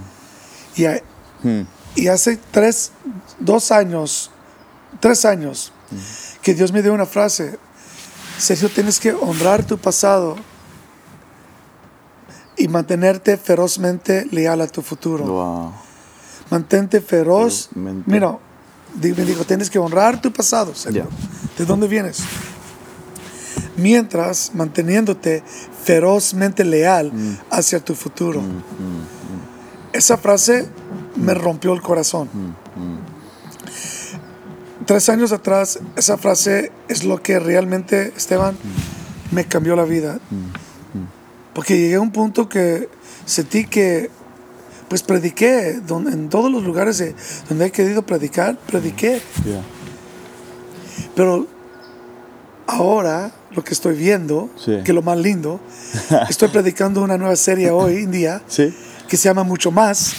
B: Y, a-
A: mm.
B: y hace tres, dos años, tres años, que Dios me dio una frase, Sergio, tienes que honrar tu pasado y mantenerte ferozmente leal a tu futuro.
A: Wow.
B: Mantente feroz.
A: Ferozmente.
B: Mira, me dijo, tienes que honrar tu pasado, Sergio. ¿De dónde vienes? Mientras manteniéndote ferozmente leal
A: Mm.
B: hacia tu futuro. Esa frase me rompió el corazón.
A: Mm,
B: Tres años atrás, esa frase es lo que realmente, Esteban,
A: Mm.
B: me cambió la vida. Porque llegué a un punto que sentí que, pues prediqué, don- en todos los lugares de- donde he querido predicar, prediqué.
A: Yeah.
B: Pero ahora lo que estoy viendo,
A: Sí.
B: que es lo más lindo, estoy predicando una nueva serie hoy en día
A: Sí.
B: Que se llama Mucho Más.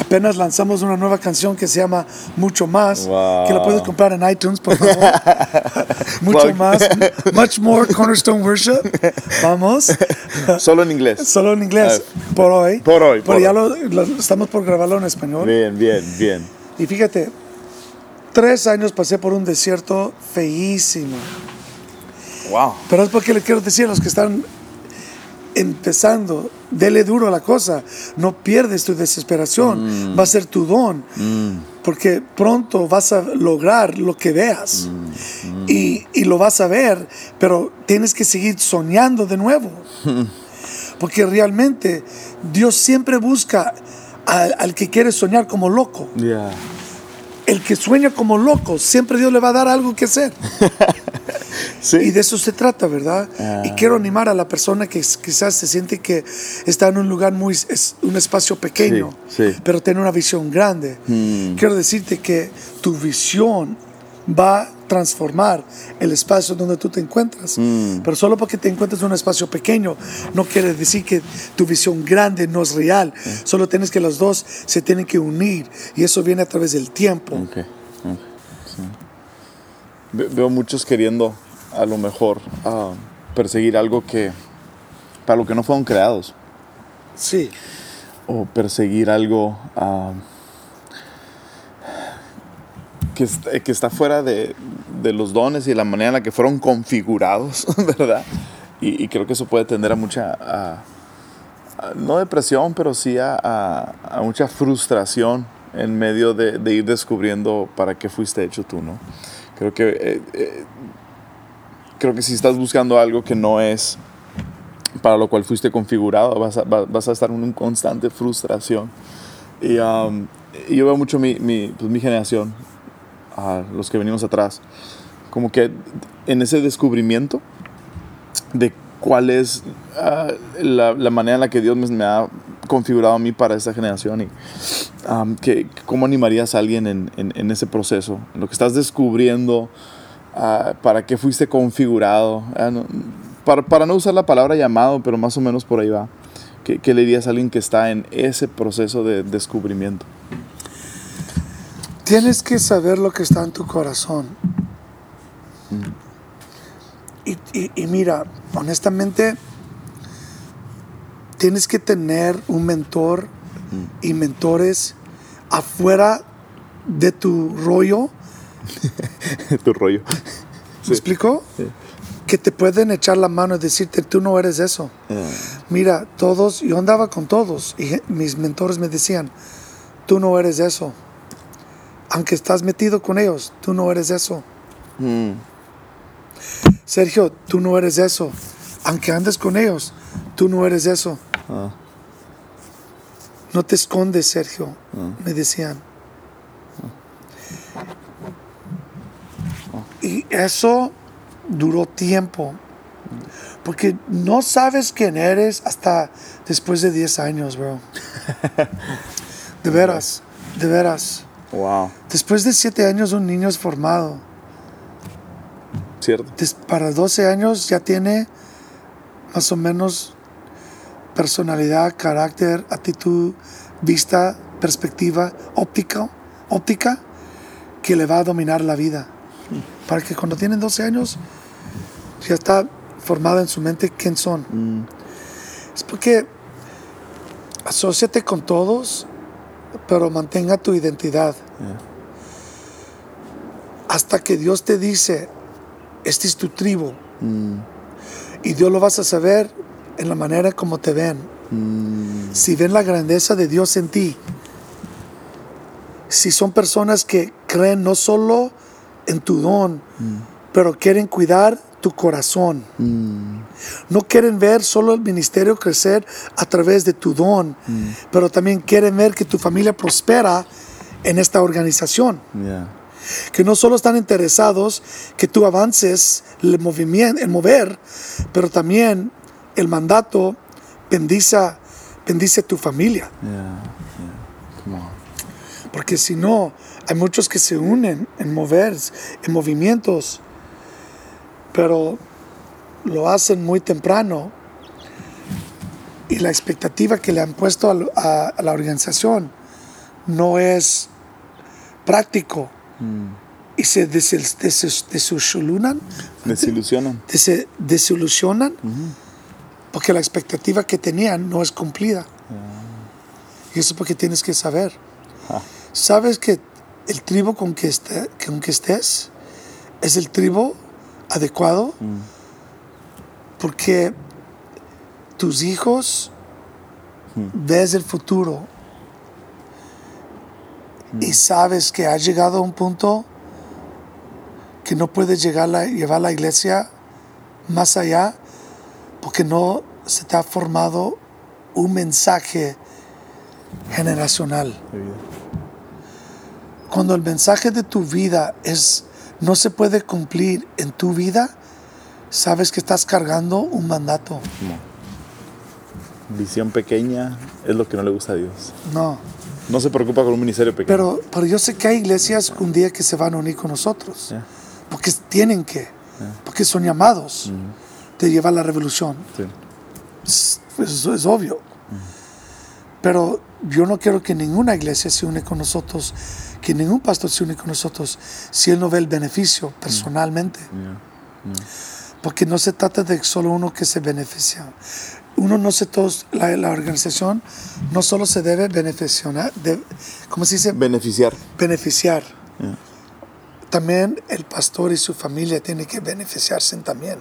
B: Apenas lanzamos una nueva canción que se llama Mucho Más,
A: Wow.
B: que la puedes comprar en iTunes, por favor. Mucho más, much more Cornerstone Worship. Vamos.
A: Solo en inglés.
B: Solo en inglés, por hoy.
A: Por hoy,
B: Pero
A: por
B: ya lo, lo- estamos por grabarlo en español.
A: Bien, bien, bien.
B: Y fíjate, tres años pasé por un desierto feísimo.
A: Wow.
B: Pero es porque le quiero decir a los que están empezando, dele duro a la cosa, no pierdes tu desesperación, va a ser tu don, porque pronto vas a lograr lo que veas. Y, y lo vas a ver, pero tienes que seguir soñando de nuevo, porque realmente Dios siempre busca al, al que quiere soñar como loco.
A: Yeah.
B: El que sueña como loco, siempre Dios le va a dar algo que hacer.
A: Sí.
B: Y de eso se trata, ¿verdad?
A: Ah.
B: Y quiero animar a la persona que quizás se siente que está en un lugar muy, es un espacio pequeño,
A: Sí, sí.
B: pero tiene una visión grande.
A: Mm.
B: Quiero decirte que tu visión va a transformar el espacio donde tú te encuentras.
A: Mm.
B: Pero solo porque te encuentras en un espacio pequeño no quiere decir que tu visión grande no es real. Solo tienes que los dos se tienen que unir y eso viene a través del tiempo.
A: Ok, ok, sí. Ve- Veo muchos queriendo a lo mejor perseguir algo que para lo que no fueron creados
B: Sí,
A: o perseguir algo ah, que, que está fuera de, de los dones y la manera en la que fueron configurados, ¿verdad? Y, y creo que eso puede tender a mucha, a- a- no depresión, pero sí a, a- a mucha frustración en medio de, de ir descubriendo para qué fuiste hecho tú, ¿no? Creo que, eh, eh, creo que si estás buscando algo que no es para lo cual fuiste configurado, vas a, va- vas a estar en una constante frustración. Y, um, yo veo mucho mi, mi, pues, mi generación, a los que venimos atrás, como que en ese descubrimiento de cuál es ah, la, la manera en la que Dios me, me ha configurado a mí para esta generación y um, que, cómo animarías a alguien en, en, en ese proceso, en lo que estás descubriendo, ah, para qué fuiste configurado. Ah, no- para, para no usar la palabra llamado, pero más o menos por ahí va. ¿Qué, qué le dirías a alguien que está en ese proceso de descubrimiento?
B: tienes que saber lo que está en tu corazón. Y, y- y mira, honestamente, tienes que tener un mentor y mentores afuera de tu rollo.
A: tu rollo.
B: ¿Me explico? Que te pueden echar la mano y decirte, tú no eres eso. Mira, todos, yo andaba con todos y mis mentores me decían, tú no eres eso. Aunque estás metido con ellos, tú no eres eso.
A: Mm,
B: Sergio, tú no eres eso. Aunque andes con ellos, tú no eres eso.
A: ah,
B: No te escondes, Sergio, me decían. Y eso duró tiempo. Porque no sabes quién eres hasta después de 10 años, bro. De veras, de veras.
A: wow,
B: Después de 7 años un niño es formado.
A: cierto.
B: Para 12 años ya tiene más o menos personalidad, carácter, actitud, vista, perspectiva, óptica, óptica que le va a dominar la vida. Para que cuando tienen 12 años ya está formada en su mente quién son.
A: Mm,
B: Es porque asóciate con todos, pero mantenga tu identidad.
A: yeah,
B: Hasta que Dios te dice, esta es tu tribu.
A: mm,
B: Y Dios lo vas a saber en la manera como te ven.
A: mm,
B: Si ven la grandeza de Dios en ti. Si son personas que creen no solo en tu don, pero quieren cuidar tu corazón.
A: mm,
B: No quieren ver solo el ministerio crecer a través de tu don, pero también quieren ver que tu familia prospera en esta organización.
A: yeah,
B: que no solo están interesados que tú avances el movimiento, el mover, pero también el mandato bendice, bendice tu familia.
A: yeah, yeah.
B: Porque si no, hay muchos que se unen en mover, en movimientos, pero lo hacen muy temprano. Y la expectativa que le han puesto a, lo- a- a la organización no es práctico. Y se desil- desil- desilusionan,
A: Desilusionan.
B: se desilusionan porque la expectativa que tenían no es cumplida. Y eso es porque tienes que saber.
A: Ah.
B: Sabes que el tribu con que, esté- con que estés es el tribu adecuado porque tus hijos ves el futuro y sabes que has llegado a un punto que no puedes llegar a llevar la iglesia más allá porque no se te ha formado un mensaje generacional. Cuando el mensaje de tu vida es no se puede cumplir en tu vida, sabes que estás cargando un mandato.
A: Visión pequeña es lo que no le gusta a Dios.
B: No.
A: No se preocupa con un ministerio pequeño.
B: Pero, pero yo sé que hay iglesias un día que se van a unir con nosotros.
A: Yeah.
B: Porque tienen que. Porque son llamados de llevar la revolución.
A: Sí.
B: Es- Eso es obvio. Pero yo no quiero que ninguna iglesia se une con nosotros, que ningún pastor se une con nosotros si él no ve el beneficio personalmente. Porque no se trata de solo uno que se beneficia. Uno no se todos, la, la organización no solo se debe beneficiar, de, ¿cómo se dice?
A: Beneficiar.
B: beneficiar. También el pastor y su familia tienen que beneficiarse también.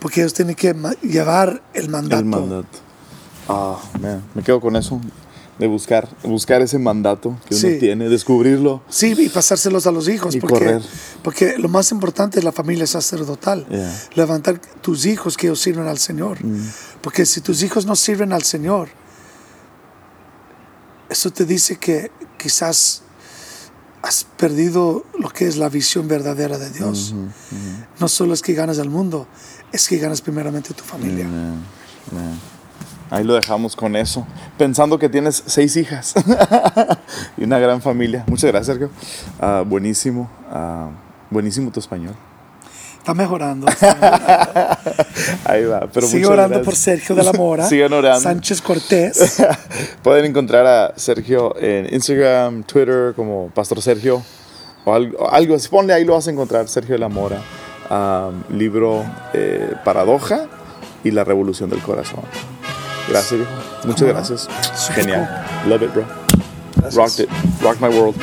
B: Porque ellos tienen que llevar el mandato.
A: El mandato. Ah, man. Me quedo con eso. De buscar, buscar ese mandato que uno tiene, descubrirlo.
B: Sí, y pasárselos a los hijos.
A: Y
B: porque,
A: correr.
B: porque lo más importante es la familia sacerdotal.
A: Yeah.
B: Levantar tus hijos que ellos sirven al Señor.
A: Mm.
B: Porque si tus hijos no sirven al Señor, eso te dice que quizás has perdido lo que es la visión verdadera de Dios. No solo es que ganas al mundo, es que ganas primeramente tu familia.
A: Man. Ahí lo dejamos con eso. Pensando que tienes seis hijas y una gran familia. Muchas gracias, Sergio. Ah, buenísimo. ah, buenísimo tu español.
B: Está mejorando. está mejorando.
A: Ahí va. Pero
B: Sigue orando
A: gracias.
B: por Sergio de la Mora.
A: Sigan orando.
B: Sánchez Cortés.
A: Pueden encontrar a Sergio en Instagram, Twitter, como Pastor Sergio. O algo, algo así. Ponle ahí, lo vas a encontrar. Sergio de la Mora. Ah, libro eh, Paradoja y La Revolución del Corazón. Gracias, viejo. Muchas gracias. Genial. Love it, bro.
B: Gracias.
A: Rocked it. Rocked my world.